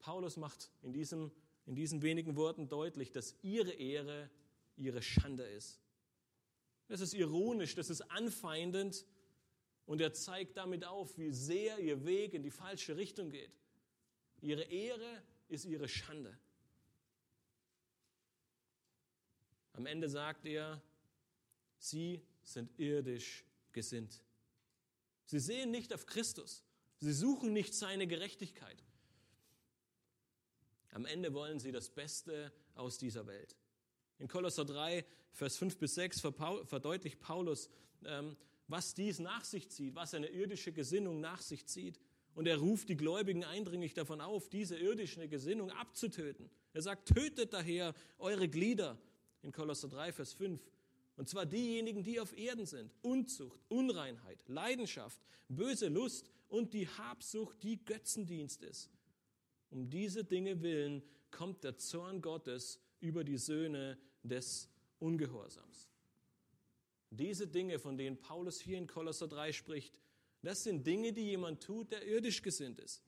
Paulus macht in, diesem, in diesen wenigen Worten deutlich, dass ihre Ehre ihre Schande ist. Das ist ironisch, das ist anfeindend und er zeigt damit auf, wie sehr ihr Weg in die falsche Richtung geht. Ihre Ehre ist ihre Schande. Am Ende sagt er, sie sind irdisch gesinnt. Sie sehen nicht auf Christus. Sie suchen nicht seine Gerechtigkeit. Am Ende wollen sie das Beste aus dieser Welt. In Kolosser 3, Vers 5 bis 6 verdeutlicht Paulus, ähm, was dies nach sich zieht, was eine irdische Gesinnung nach sich zieht. Und er ruft die Gläubigen eindringlich davon auf, diese irdische Gesinnung abzutöten. Er sagt, tötet daher eure Glieder in Kolosser 3, Vers 5. Und zwar diejenigen, die auf Erden sind. Unzucht, Unreinheit, Leidenschaft, böse Lust und die Habsucht, die Götzendienst ist. Um diese Dinge willen kommt der Zorn Gottes über die Söhne des Ungehorsams. Diese Dinge, von denen Paulus hier in Kolosser 3 spricht, das sind Dinge, die jemand tut, der irdisch gesinnt ist.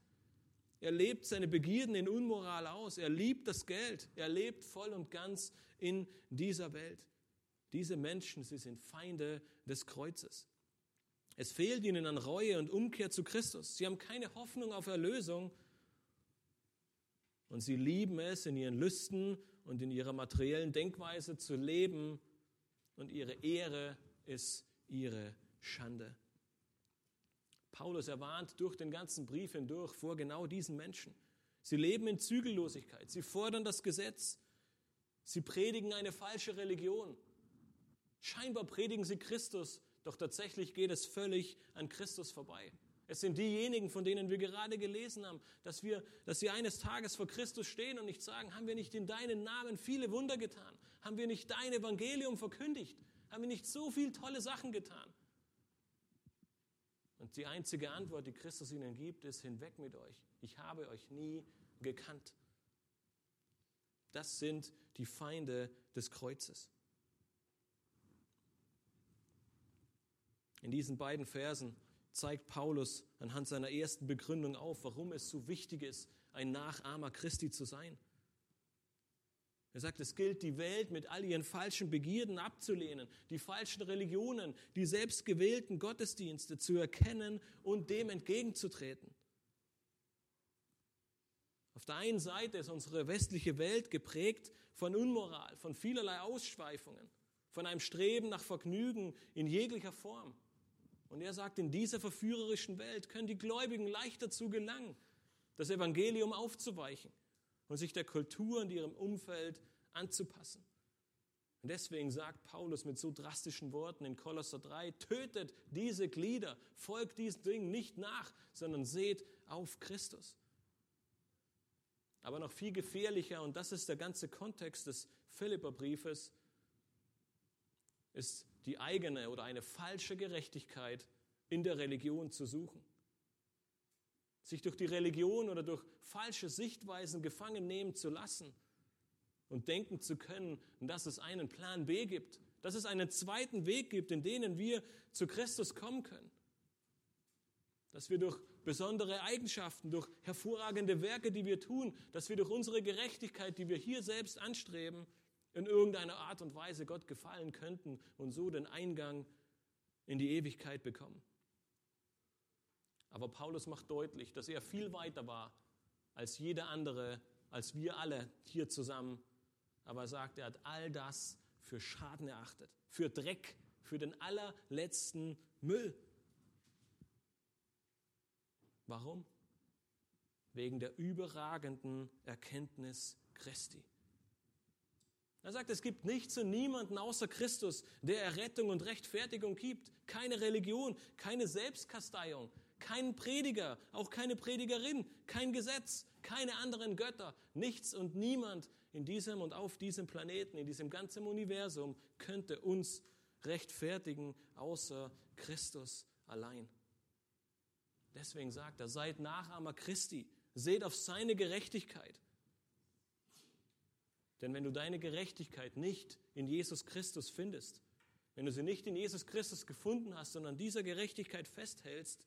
Er lebt seine Begierden in Unmoral aus. Er liebt das Geld. Er lebt voll und ganz in dieser Welt. Diese Menschen, sie sind Feinde des Kreuzes. Es fehlt ihnen an Reue und Umkehr zu Christus. Sie haben keine Hoffnung auf Erlösung. Und sie lieben es, in ihren Lüsten und in ihrer materiellen Denkweise zu leben. Und ihre Ehre ist ihre Schande. Paulus erwarnt durch den ganzen Brief hindurch vor genau diesen Menschen. Sie leben in Zügellosigkeit, sie fordern das Gesetz, sie predigen eine falsche Religion. Scheinbar predigen sie Christus, doch tatsächlich geht es völlig an Christus vorbei. Es sind diejenigen, von denen wir gerade gelesen haben, dass, wir, dass sie eines Tages vor Christus stehen und nicht sagen, haben wir nicht in deinen Namen viele Wunder getan? Haben wir nicht dein Evangelium verkündigt? Haben wir nicht so viele tolle Sachen getan? Und die einzige Antwort, die Christus ihnen gibt, ist, hinweg mit euch. Ich habe euch nie gekannt. Das sind die Feinde des Kreuzes. In diesen beiden Versen zeigt Paulus anhand seiner ersten Begründung auf, warum es so wichtig ist, ein Nachahmer Christi zu sein. Er sagt, es gilt, die Welt mit all ihren falschen Begierden abzulehnen, die falschen Religionen, die selbstgewählten Gottesdienste zu erkennen und dem entgegenzutreten. Auf der einen Seite ist unsere westliche Welt geprägt von Unmoral, von vielerlei Ausschweifungen, von einem Streben nach Vergnügen in jeglicher Form. Und er sagt, in dieser verführerischen Welt können die Gläubigen leicht dazu gelangen, das Evangelium aufzuweichen und sich der Kultur und ihrem Umfeld anzupassen. Und deswegen sagt Paulus mit so drastischen Worten in Kolosser 3, tötet diese Glieder, folgt diesen Dingen nicht nach, sondern seht auf Christus. Aber noch viel gefährlicher, und das ist der ganze Kontext des Philipperbriefes, ist die eigene oder eine falsche Gerechtigkeit in der Religion zu suchen sich durch die Religion oder durch falsche Sichtweisen gefangen nehmen zu lassen und denken zu können, dass es einen Plan B gibt, dass es einen zweiten Weg gibt, in denen wir zu Christus kommen können. Dass wir durch besondere Eigenschaften, durch hervorragende Werke, die wir tun, dass wir durch unsere Gerechtigkeit, die wir hier selbst anstreben, in irgendeiner Art und Weise Gott gefallen könnten und so den Eingang in die Ewigkeit bekommen. Aber Paulus macht deutlich, dass er viel weiter war als jeder andere, als wir alle hier zusammen. Aber er sagt, er hat all das für Schaden erachtet, für Dreck, für den allerletzten Müll. Warum? Wegen der überragenden Erkenntnis Christi. Er sagt, es gibt nichts und niemanden außer Christus, der Errettung und Rechtfertigung gibt. Keine Religion, keine Selbstkasteiung, kein Prediger, auch keine Predigerin, kein Gesetz, keine anderen Götter, nichts und niemand in diesem und auf diesem Planeten, in diesem ganzen Universum könnte uns rechtfertigen, außer Christus allein. Deswegen sagt er, seid Nachahmer Christi, seht auf seine Gerechtigkeit. Denn wenn du deine Gerechtigkeit nicht in Jesus Christus findest, wenn du sie nicht in Jesus Christus gefunden hast, sondern dieser Gerechtigkeit festhältst,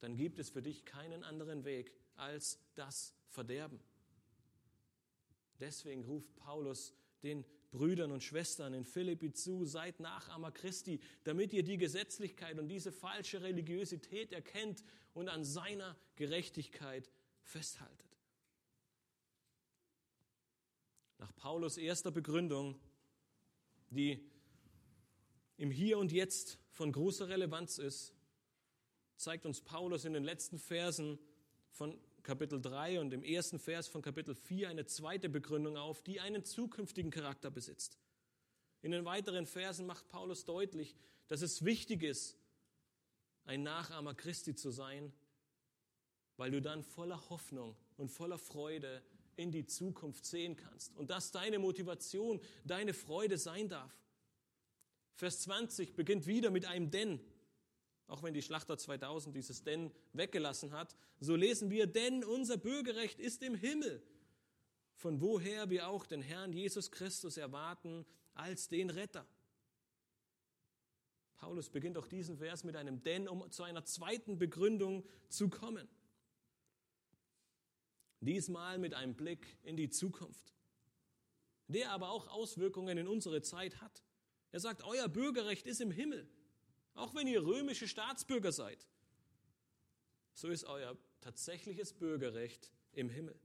dann gibt es für dich keinen anderen Weg als das Verderben. Deswegen ruft Paulus den Brüdern und Schwestern in Philippi zu, seid Nachahmer Christi, damit ihr die Gesetzlichkeit und diese falsche Religiosität erkennt und an seiner Gerechtigkeit festhaltet. Nach Paulus erster Begründung, die im Hier und Jetzt von großer Relevanz ist, zeigt uns Paulus in den letzten Versen von Kapitel 3 und im ersten Vers von Kapitel 4 eine zweite Begründung auf, die einen zukünftigen Charakter besitzt. In den weiteren Versen macht Paulus deutlich, dass es wichtig ist, ein Nachahmer Christi zu sein, weil du dann voller Hoffnung und voller Freude in die Zukunft sehen kannst und dass deine Motivation, deine Freude sein darf. Vers 20 beginnt wieder mit einem Denn. Auch wenn die Schlachter 2000 dieses Denn weggelassen hat, so lesen wir, denn unser Bürgerrecht ist im Himmel, von woher wir auch den Herrn Jesus Christus erwarten als den Retter. Paulus beginnt auch diesen Vers mit einem Denn, um zu einer zweiten Begründung zu kommen. Diesmal mit einem Blick in die Zukunft, der aber auch Auswirkungen in unsere Zeit hat. Er sagt, euer Bürgerrecht ist im Himmel. Auch wenn ihr römische Staatsbürger seid, so ist euer tatsächliches Bürgerrecht im Himmel.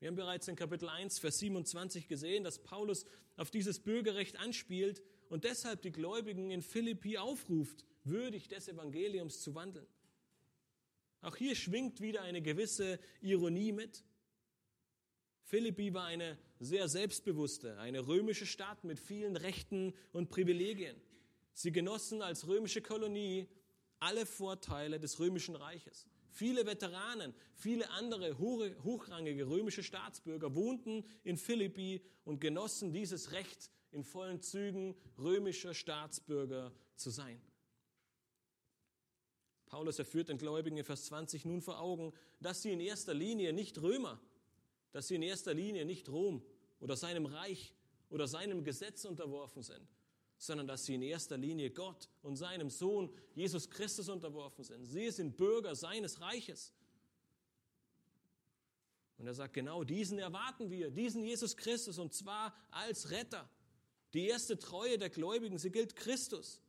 Wir haben bereits in Kapitel 1, Vers 27 gesehen, dass Paulus auf dieses Bürgerrecht anspielt und deshalb die Gläubigen in Philippi aufruft, würdig des Evangeliums zu wandeln. Auch hier schwingt wieder eine gewisse Ironie mit. Philippi war eine sehr selbstbewusste, eine römische Stadt mit vielen Rechten und Privilegien. Sie genossen als römische Kolonie alle Vorteile des römischen Reiches. Viele Veteranen, viele andere hochrangige römische Staatsbürger wohnten in Philippi und genossen dieses Recht, in vollen Zügen römischer Staatsbürger zu sein. Paulus erführt den Gläubigen in Vers 20 nun vor Augen, dass sie in erster Linie nicht Römer, dass sie in erster Linie nicht Rom oder seinem Reich oder seinem Gesetz unterworfen sind, sondern dass sie in erster Linie Gott und seinem Sohn Jesus Christus unterworfen sind. Sie sind Bürger seines Reiches. Und er sagt, genau diesen erwarten wir, diesen Jesus Christus, und zwar als Retter. Die erste Treue der Gläubigen, sie gilt Christus.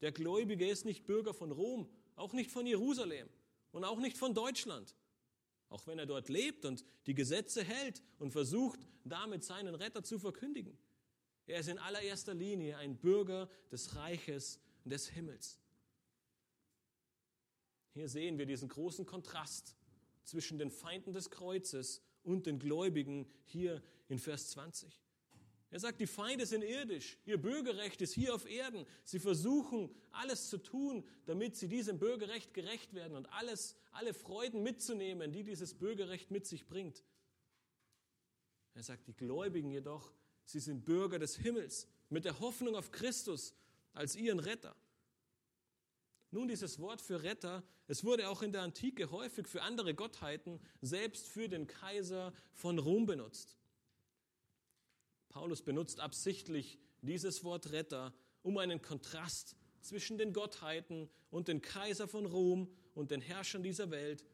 Der Gläubige ist nicht Bürger von Rom, auch nicht von Jerusalem und auch nicht von Deutschland. Auch wenn er dort lebt und die Gesetze hält und versucht, damit seinen Retter zu verkündigen. Er ist in allererster Linie ein Bürger des Reiches des Himmels. Hier sehen wir diesen großen Kontrast zwischen den Feinden des Kreuzes und den Gläubigen hier in Vers 20. Er sagt, die Feinde sind irdisch, ihr Bürgerrecht ist hier auf Erden. Sie versuchen alles zu tun, damit sie diesem Bürgerrecht gerecht werden und alles, alle Freuden mitzunehmen, die dieses Bürgerrecht mit sich bringt. Er sagt, die Gläubigen jedoch Sie sind Bürger des Himmels mit der Hoffnung auf Christus als ihren Retter. Nun, dieses Wort für Retter, es wurde auch in der Antike häufig für andere Gottheiten, selbst für den Kaiser von Rom benutzt. Paulus benutzt absichtlich dieses Wort Retter, um einen Kontrast zwischen den Gottheiten und den Kaiser von Rom und den Herrschern dieser Welt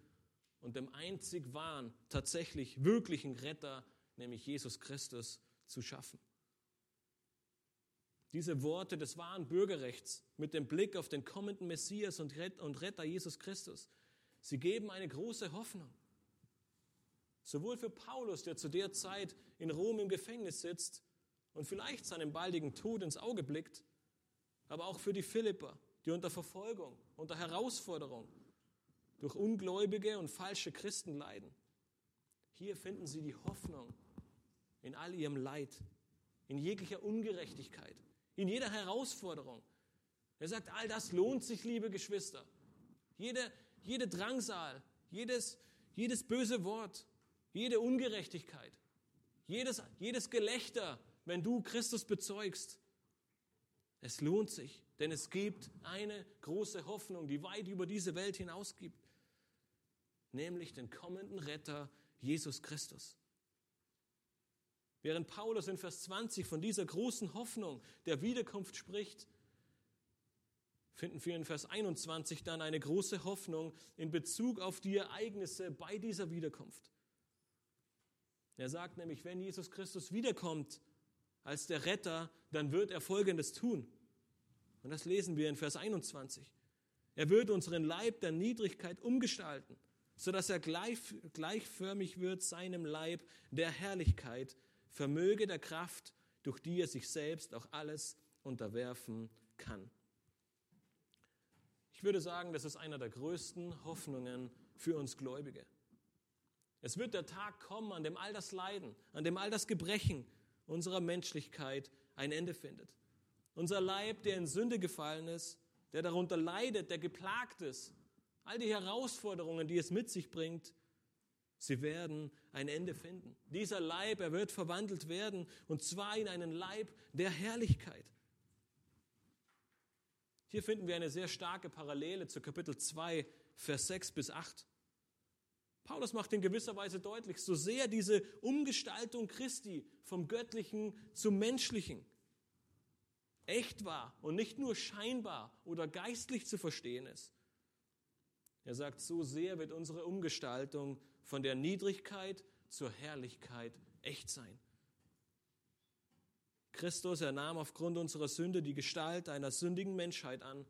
und dem einzig wahren, tatsächlich wirklichen Retter, nämlich Jesus Christus, zu schaffen. Diese Worte des wahren Bürgerrechts mit dem Blick auf den kommenden Messias und Retter Jesus Christus, sie geben eine große Hoffnung. Sowohl für Paulus, der zu der Zeit in Rom im Gefängnis sitzt und vielleicht seinem baldigen Tod ins Auge blickt, aber auch für die Philipper, die unter Verfolgung, unter Herausforderung durch ungläubige und falsche Christen leiden. Hier finden sie die Hoffnung in all ihrem Leid, in jeglicher Ungerechtigkeit, in jeder Herausforderung. Er sagt, all das lohnt sich, liebe Geschwister. Jede, jede Drangsal, jedes, jedes böse Wort, jede Ungerechtigkeit, jedes, jedes Gelächter, wenn du Christus bezeugst. Es lohnt sich, denn es gibt eine große Hoffnung, die weit über diese Welt hinausgibt, nämlich den kommenden Retter Jesus Christus. Während Paulus in Vers 20 von dieser großen Hoffnung der Wiederkunft spricht, finden wir in Vers 21 dann eine große Hoffnung in Bezug auf die Ereignisse bei dieser Wiederkunft. Er sagt nämlich, wenn Jesus Christus wiederkommt als der Retter, dann wird er Folgendes tun. Und das lesen wir in Vers 21. Er wird unseren Leib der Niedrigkeit umgestalten, sodass er gleich, gleichförmig wird seinem Leib der Herrlichkeit, vermöge der Kraft, durch die er sich selbst auch alles unterwerfen kann. Ich würde sagen, das ist einer der größten Hoffnungen für uns Gläubige. Es wird der Tag kommen, an dem all das Leiden, an dem all das Gebrechen unserer Menschlichkeit ein Ende findet. Unser Leib, der in Sünde gefallen ist, der darunter leidet, der geplagt ist, all die Herausforderungen, die es mit sich bringt, sie werden ein Ende finden. Dieser Leib, er wird verwandelt werden, und zwar in einen Leib der Herrlichkeit. Hier finden wir eine sehr starke Parallele zu Kapitel 2, Vers 6 bis 8. Paulus macht in gewisser Weise deutlich, so sehr diese Umgestaltung Christi vom Göttlichen zum Menschlichen echt war und nicht nur scheinbar oder geistlich zu verstehen ist. Er sagt, so sehr wird unsere Umgestaltung von der Niedrigkeit zur Herrlichkeit echt sein. Christus, er nahm aufgrund unserer Sünde die Gestalt einer sündigen Menschheit an,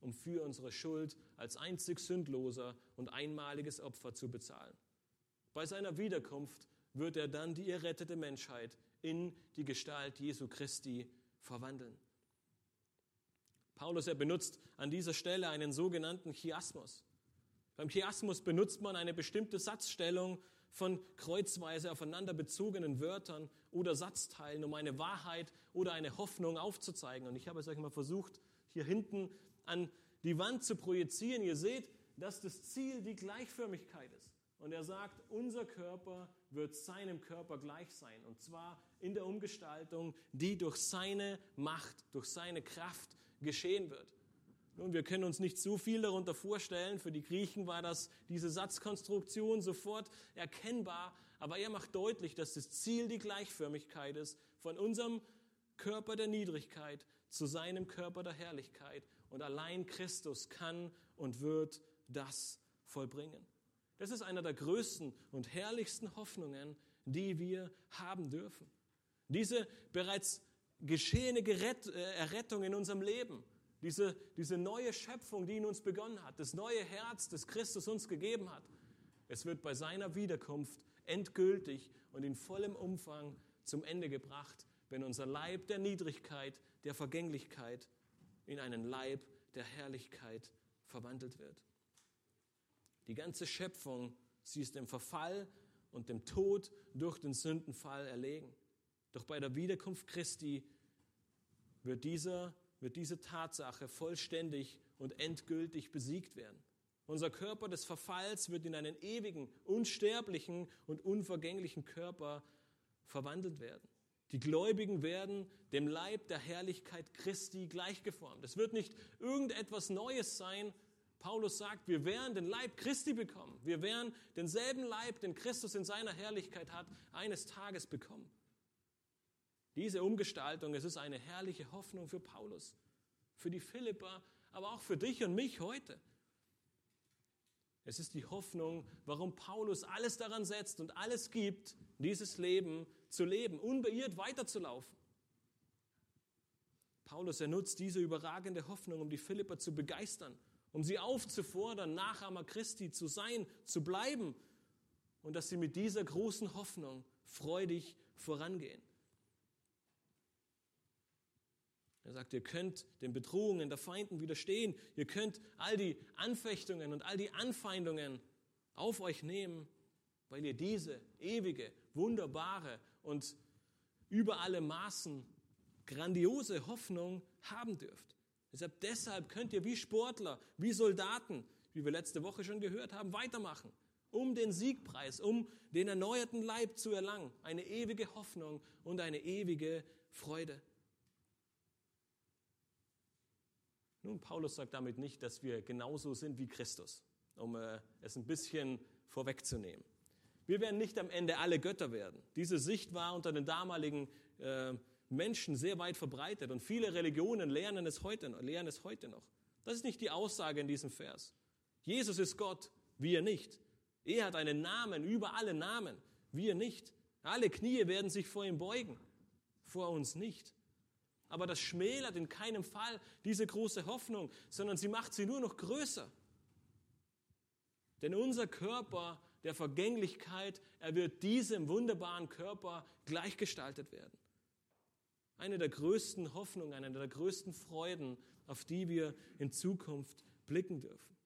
um für unsere Schuld als einzig sündloser und einmaliges Opfer zu bezahlen. Bei seiner Wiederkunft wird er dann die errettete Menschheit in die Gestalt Jesu Christi verwandeln. Paulus, er benutzt an dieser Stelle einen sogenannten Chiasmus. Beim Chiasmus benutzt man eine bestimmte Satzstellung, von kreuzweise aufeinander bezogenen Wörtern oder Satzteilen, um eine Wahrheit oder eine Hoffnung aufzuzeigen. Und ich habe es euch mal versucht, hier hinten an die Wand zu projizieren. Ihr seht, dass das Ziel die Gleichförmigkeit ist. Und er sagt, unser Körper wird seinem Körper gleich sein. Und zwar in der Umgestaltung, die durch seine Macht, durch seine Kraft geschehen wird. Nun, wir können uns nicht so viel darunter vorstellen. Für die Griechen war das diese Satzkonstruktion sofort erkennbar. Aber er macht deutlich, dass das Ziel die Gleichförmigkeit ist von unserem Körper der Niedrigkeit zu seinem Körper der Herrlichkeit. Und allein Christus kann und wird das vollbringen. Das ist einer der größten und herrlichsten Hoffnungen, die wir haben dürfen. Diese bereits geschehene äh, Errettung in unserem Leben diese, diese neue Schöpfung, die in uns begonnen hat, das neue Herz, das Christus uns gegeben hat, es wird bei seiner Wiederkunft endgültig und in vollem Umfang zum Ende gebracht, wenn unser Leib der Niedrigkeit, der Vergänglichkeit in einen Leib der Herrlichkeit verwandelt wird. Die ganze Schöpfung, sie ist dem Verfall und dem Tod durch den Sündenfall erlegen. Doch bei der Wiederkunft Christi wird dieser wird diese Tatsache vollständig und endgültig besiegt werden. Unser Körper des Verfalls wird in einen ewigen, unsterblichen und unvergänglichen Körper verwandelt werden. Die Gläubigen werden dem Leib der Herrlichkeit Christi gleichgeformt. Es wird nicht irgendetwas Neues sein. Paulus sagt, wir werden den Leib Christi bekommen. Wir werden denselben Leib, den Christus in seiner Herrlichkeit hat, eines Tages bekommen. Diese Umgestaltung, es ist eine herrliche Hoffnung für Paulus, für die Philipper, aber auch für dich und mich heute. Es ist die Hoffnung, warum Paulus alles daran setzt und alles gibt, dieses Leben zu leben, unbeirrt weiterzulaufen. Paulus, er nutzt diese überragende Hoffnung, um die Philipper zu begeistern, um sie aufzufordern, Nachahmer Christi zu sein, zu bleiben und dass sie mit dieser großen Hoffnung freudig vorangehen. Er sagt, ihr könnt den Bedrohungen der Feinden widerstehen. Ihr könnt all die Anfechtungen und all die Anfeindungen auf euch nehmen, weil ihr diese ewige, wunderbare und über alle Maßen grandiose Hoffnung haben dürft. Deshalb, deshalb könnt ihr wie Sportler, wie Soldaten, wie wir letzte Woche schon gehört haben, weitermachen, um den Siegpreis, um den erneuerten Leib zu erlangen. Eine ewige Hoffnung und eine ewige Freude. Nun, Paulus sagt damit nicht, dass wir genauso sind wie Christus, um äh, es ein bisschen vorwegzunehmen. Wir werden nicht am Ende alle Götter werden. Diese Sicht war unter den damaligen äh, Menschen sehr weit verbreitet und viele Religionen lernen es heute, lehren es heute noch. Das ist nicht die Aussage in diesem Vers. Jesus ist Gott, wir nicht. Er hat einen Namen über alle Namen, wir nicht. Alle Knie werden sich vor ihm beugen, vor uns nicht. Aber das schmälert in keinem Fall diese große Hoffnung, sondern sie macht sie nur noch größer. Denn unser Körper der Vergänglichkeit, er wird diesem wunderbaren Körper gleichgestaltet werden. Eine der größten Hoffnungen, eine der größten Freuden, auf die wir in Zukunft blicken dürfen.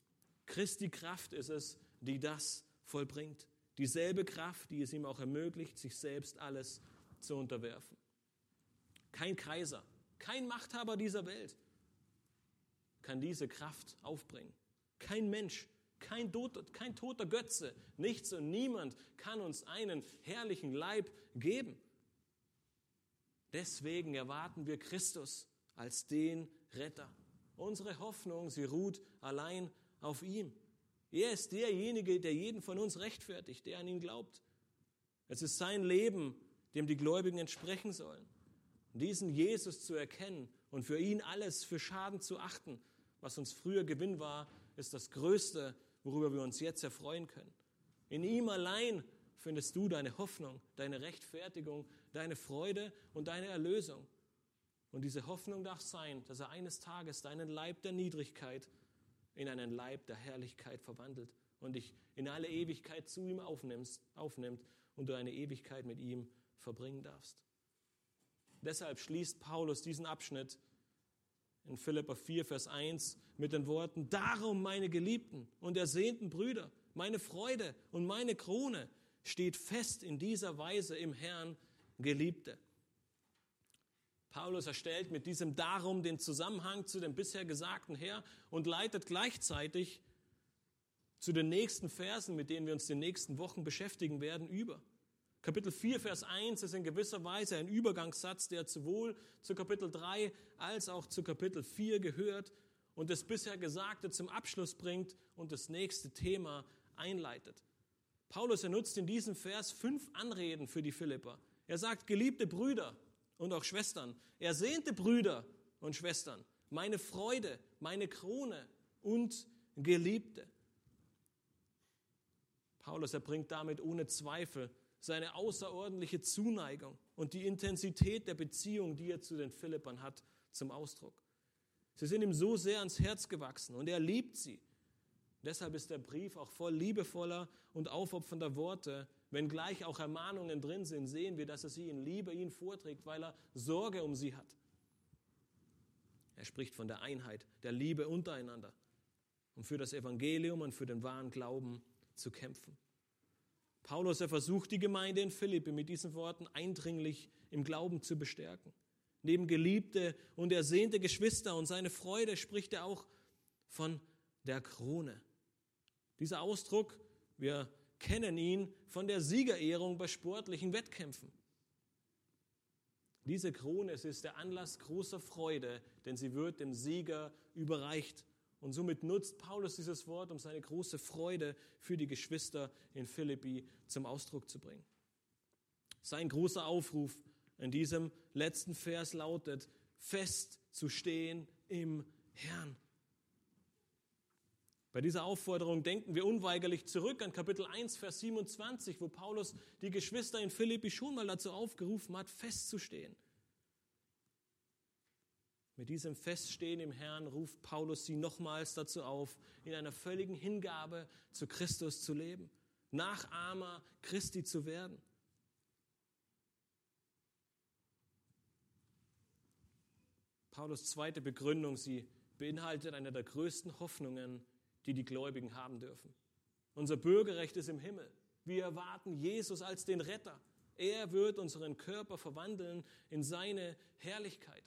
Christi Kraft ist es, die das vollbringt. Dieselbe Kraft, die es ihm auch ermöglicht, sich selbst alles zu unterwerfen. Kein Kaiser, kein Machthaber dieser Welt kann diese Kraft aufbringen. Kein Mensch, kein toter, kein toter Götze, nichts und niemand kann uns einen herrlichen Leib geben. Deswegen erwarten wir Christus als den Retter. Unsere Hoffnung, sie ruht allein auf ihm. Er ist derjenige, der jeden von uns rechtfertigt, der an ihn glaubt. Es ist sein Leben, dem die Gläubigen entsprechen sollen. Diesen Jesus zu erkennen und für ihn alles für Schaden zu achten, was uns früher Gewinn war, ist das Größte, worüber wir uns jetzt erfreuen können. In ihm allein findest du deine Hoffnung, deine Rechtfertigung, deine Freude und deine Erlösung. Und diese Hoffnung darf sein, dass er eines Tages deinen Leib der Niedrigkeit in einen Leib der Herrlichkeit verwandelt und dich in alle Ewigkeit zu ihm aufnimmst, aufnimmt und du eine Ewigkeit mit ihm verbringen darfst. Deshalb schließt Paulus diesen Abschnitt in Philippa 4, Vers 1 mit den Worten, Darum, meine Geliebten und ersehnten Brüder, meine Freude und meine Krone steht fest in dieser Weise im Herrn, Geliebte. Paulus erstellt mit diesem Darum den Zusammenhang zu dem bisher Gesagten her und leitet gleichzeitig zu den nächsten Versen, mit denen wir uns in den nächsten Wochen beschäftigen werden, über. Kapitel 4, Vers 1 ist in gewisser Weise ein Übergangssatz, der sowohl zu Kapitel 3 als auch zu Kapitel 4 gehört und das bisher Gesagte zum Abschluss bringt und das nächste Thema einleitet. Paulus nutzt in diesem Vers fünf Anreden für die Philipper. Er sagt, geliebte Brüder und auch Schwestern, ersehnte Brüder und Schwestern, meine Freude, meine Krone und Geliebte. Paulus erbringt damit ohne Zweifel seine außerordentliche Zuneigung und die Intensität der Beziehung, die er zu den Philippern hat, zum Ausdruck. Sie sind ihm so sehr ans Herz gewachsen und er liebt sie. Deshalb ist der Brief auch voll liebevoller und aufopfernder Worte. Wenngleich auch Ermahnungen drin sind, sehen wir, dass er sie in Liebe ihnen vorträgt, weil er Sorge um sie hat. Er spricht von der Einheit, der Liebe untereinander, um für das Evangelium und für den wahren Glauben zu kämpfen. Paulus, er versucht die Gemeinde in Philippi mit diesen Worten eindringlich im Glauben zu bestärken. Neben geliebte und ersehnte Geschwister und seine Freude spricht er auch von der Krone. Dieser Ausdruck, wir kennen ihn von der Siegerehrung bei sportlichen Wettkämpfen. Diese Krone, es ist der Anlass großer Freude, denn sie wird dem Sieger überreicht. Und somit nutzt Paulus dieses Wort, um seine große Freude für die Geschwister in Philippi zum Ausdruck zu bringen. Sein großer Aufruf in diesem letzten Vers lautet, fest zu stehen im Herrn. Bei dieser Aufforderung denken wir unweigerlich zurück an Kapitel 1, Vers 27, wo Paulus die Geschwister in Philippi schon mal dazu aufgerufen hat, festzustehen. Mit diesem Feststehen im Herrn ruft Paulus sie nochmals dazu auf, in einer völligen Hingabe zu Christus zu leben, Nachahmer Christi zu werden. Paulus zweite Begründung, sie beinhaltet eine der größten Hoffnungen, die die Gläubigen haben dürfen. Unser Bürgerrecht ist im Himmel. Wir erwarten Jesus als den Retter. Er wird unseren Körper verwandeln in seine Herrlichkeit.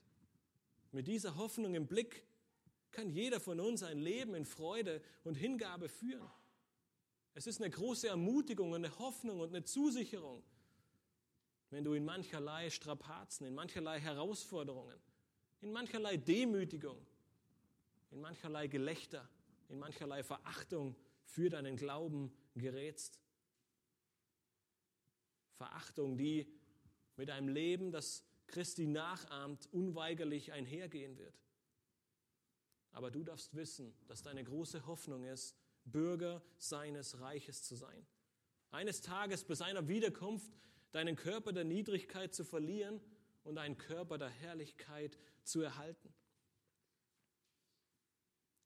Mit dieser Hoffnung im Blick kann jeder von uns ein Leben in Freude und Hingabe führen. Es ist eine große Ermutigung und eine Hoffnung und eine Zusicherung, wenn du in mancherlei Strapazen, in mancherlei Herausforderungen, in mancherlei Demütigung, in mancherlei Gelächter, in mancherlei Verachtung für deinen Glauben gerätst. Verachtung, die mit einem Leben, das Christi nachahmt, unweigerlich einhergehen wird. Aber du darfst wissen, dass deine große Hoffnung ist, Bürger seines Reiches zu sein. Eines Tages bei seiner Wiederkunft deinen Körper der Niedrigkeit zu verlieren und einen Körper der Herrlichkeit zu erhalten.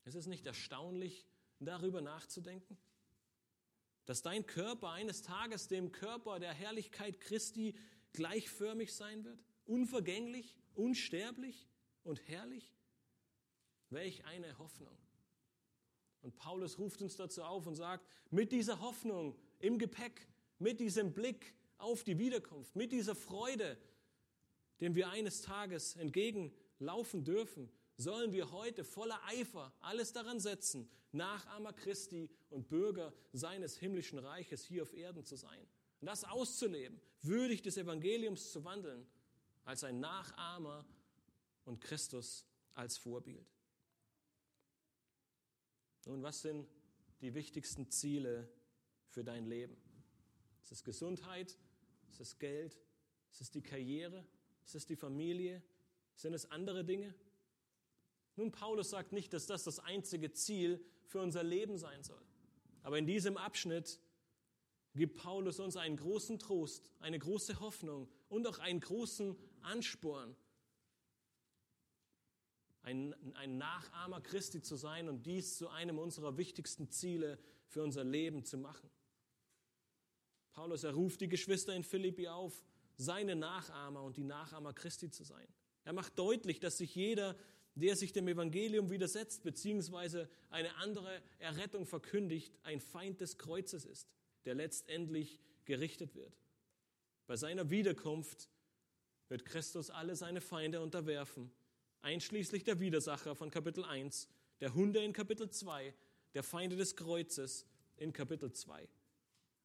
Ist es nicht erstaunlich, darüber nachzudenken? Dass dein Körper eines Tages dem Körper der Herrlichkeit Christi gleichförmig sein wird? Unvergänglich, unsterblich und herrlich? Welch eine Hoffnung. Und Paulus ruft uns dazu auf und sagt, mit dieser Hoffnung im Gepäck, mit diesem Blick auf die Wiederkunft, mit dieser Freude, dem wir eines Tages entgegenlaufen dürfen, sollen wir heute voller Eifer alles daran setzen, Nachahmer Christi und Bürger seines himmlischen Reiches hier auf Erden zu sein. Und das auszuleben, würdig des Evangeliums zu wandeln, als ein Nachahmer und Christus als Vorbild. Nun, was sind die wichtigsten Ziele für dein Leben? Ist es Gesundheit? Ist es Geld? Ist es die Karriere? Ist es die Familie? Sind es andere Dinge? Nun, Paulus sagt nicht, dass das das einzige Ziel für unser Leben sein soll. Aber in diesem Abschnitt gibt Paulus uns einen großen Trost, eine große Hoffnung und auch einen großen Ansporn, ein, ein Nachahmer Christi zu sein und dies zu einem unserer wichtigsten Ziele für unser Leben zu machen. Paulus er ruft die Geschwister in Philippi auf, seine Nachahmer und die Nachahmer Christi zu sein. Er macht deutlich, dass sich jeder der sich dem Evangelium widersetzt, beziehungsweise eine andere Errettung verkündigt, ein Feind des Kreuzes ist, der letztendlich gerichtet wird. Bei seiner Wiederkunft wird Christus alle seine Feinde unterwerfen, einschließlich der Widersacher von Kapitel 1, der Hunde in Kapitel 2, der Feinde des Kreuzes in Kapitel 2.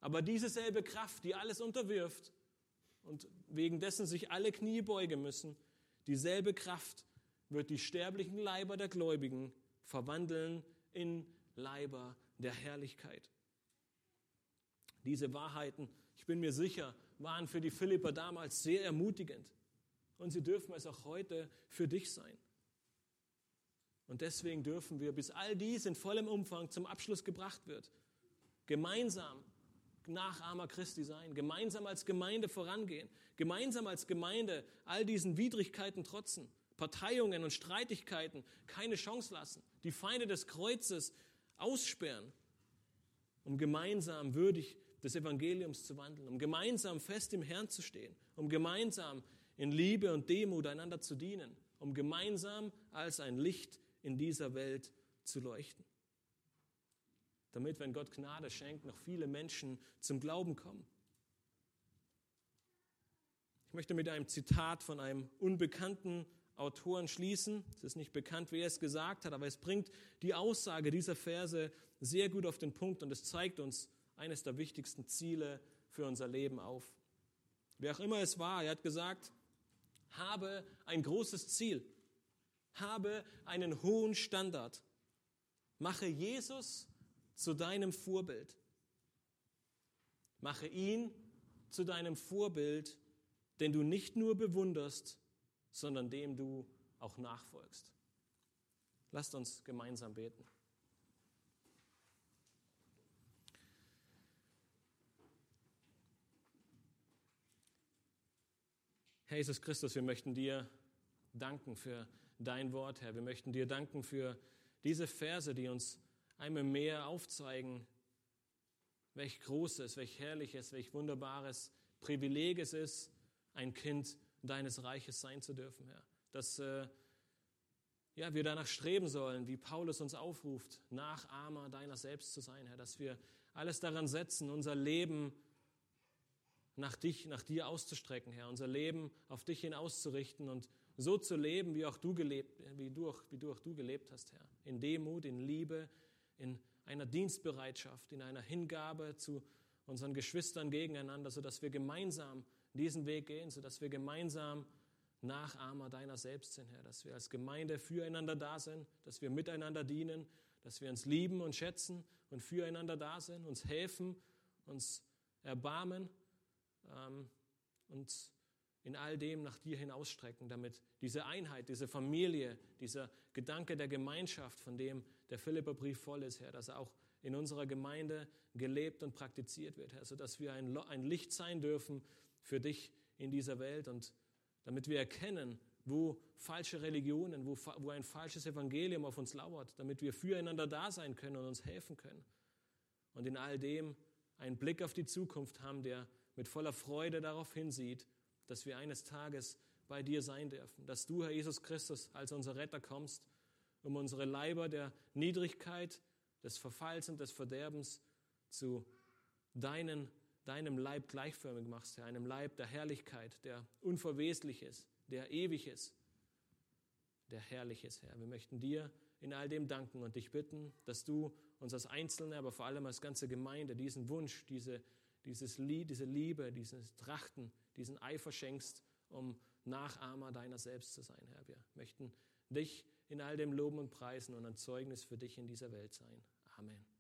Aber diese selbe Kraft, die alles unterwirft und wegen dessen sich alle Knie beugen müssen, dieselbe Kraft wird die sterblichen Leiber der Gläubigen verwandeln in Leiber der Herrlichkeit. Diese Wahrheiten, ich bin mir sicher, waren für die Philipper damals sehr ermutigend. Und sie dürfen es auch heute für dich sein. Und deswegen dürfen wir, bis all dies in vollem Umfang zum Abschluss gebracht wird, gemeinsam Nachahmer Christi sein, gemeinsam als Gemeinde vorangehen, gemeinsam als Gemeinde all diesen Widrigkeiten trotzen Parteiungen und Streitigkeiten keine Chance lassen, die Feinde des Kreuzes aussperren, um gemeinsam würdig des Evangeliums zu wandeln, um gemeinsam fest im Herrn zu stehen, um gemeinsam in Liebe und Demut einander zu dienen, um gemeinsam als ein Licht in dieser Welt zu leuchten. Damit, wenn Gott Gnade schenkt, noch viele Menschen zum Glauben kommen. Ich möchte mit einem Zitat von einem unbekannten Autoren schließen. Es ist nicht bekannt, wer es gesagt hat, aber es bringt die Aussage dieser Verse sehr gut auf den Punkt und es zeigt uns eines der wichtigsten Ziele für unser Leben auf. Wer auch immer es war, er hat gesagt, habe ein großes Ziel, habe einen hohen Standard, mache Jesus zu deinem Vorbild, mache ihn zu deinem Vorbild, den du nicht nur bewunderst, sondern dem du auch nachfolgst. Lasst uns gemeinsam beten. Herr Jesus Christus, wir möchten dir danken für dein Wort, Herr. Wir möchten dir danken für diese Verse, die uns einmal mehr aufzeigen, welch großes, welch herrliches, welch wunderbares Privileg es ist, ein Kind deines Reiches sein zu dürfen, Herr. Dass äh, ja, wir danach streben sollen, wie Paulus uns aufruft, Nachahmer deiner selbst zu sein, Herr. Dass wir alles daran setzen, unser Leben nach dich, nach dir auszustrecken, Herr. Unser Leben auf dich hin auszurichten und so zu leben, wie auch du gelebt, wie du, wie du auch du gelebt hast, Herr. In Demut, in Liebe, in einer Dienstbereitschaft, in einer Hingabe zu unseren Geschwistern gegeneinander, sodass wir gemeinsam diesen Weg gehen, sodass wir gemeinsam Nachahmer deiner selbst sind, Herr, dass wir als Gemeinde füreinander da sind, dass wir miteinander dienen, dass wir uns lieben und schätzen und füreinander da sind, uns helfen, uns erbarmen ähm, und in all dem nach dir hinausstrecken, damit diese Einheit, diese Familie, dieser Gedanke der Gemeinschaft, von dem der Philipperbrief voll ist, Herr, dass er auch in unserer Gemeinde gelebt und praktiziert wird, Herr, sodass wir ein, ein Licht sein dürfen für dich in dieser Welt und damit wir erkennen, wo falsche Religionen, wo, wo ein falsches Evangelium auf uns lauert, damit wir füreinander da sein können und uns helfen können. Und in all dem einen Blick auf die Zukunft haben, der mit voller Freude darauf hinsieht, dass wir eines Tages bei dir sein dürfen, dass du, Herr Jesus Christus, als unser Retter kommst, um unsere Leiber der Niedrigkeit, des Verfalls und des Verderbens zu deinen, deinem Leib gleichförmig machst, Herr, einem Leib der Herrlichkeit, der unverweslich ist, der ewig ist, der herrlich ist, Herr. Wir möchten dir in all dem danken und dich bitten, dass du uns als Einzelne, aber vor allem als ganze Gemeinde diesen Wunsch, diese, dieses Lied, diese Liebe, dieses Trachten, diesen Eifer schenkst, um Nachahmer deiner selbst zu sein, Herr. Wir möchten dich in all dem loben und preisen und ein Zeugnis für dich in dieser Welt sein. Amen.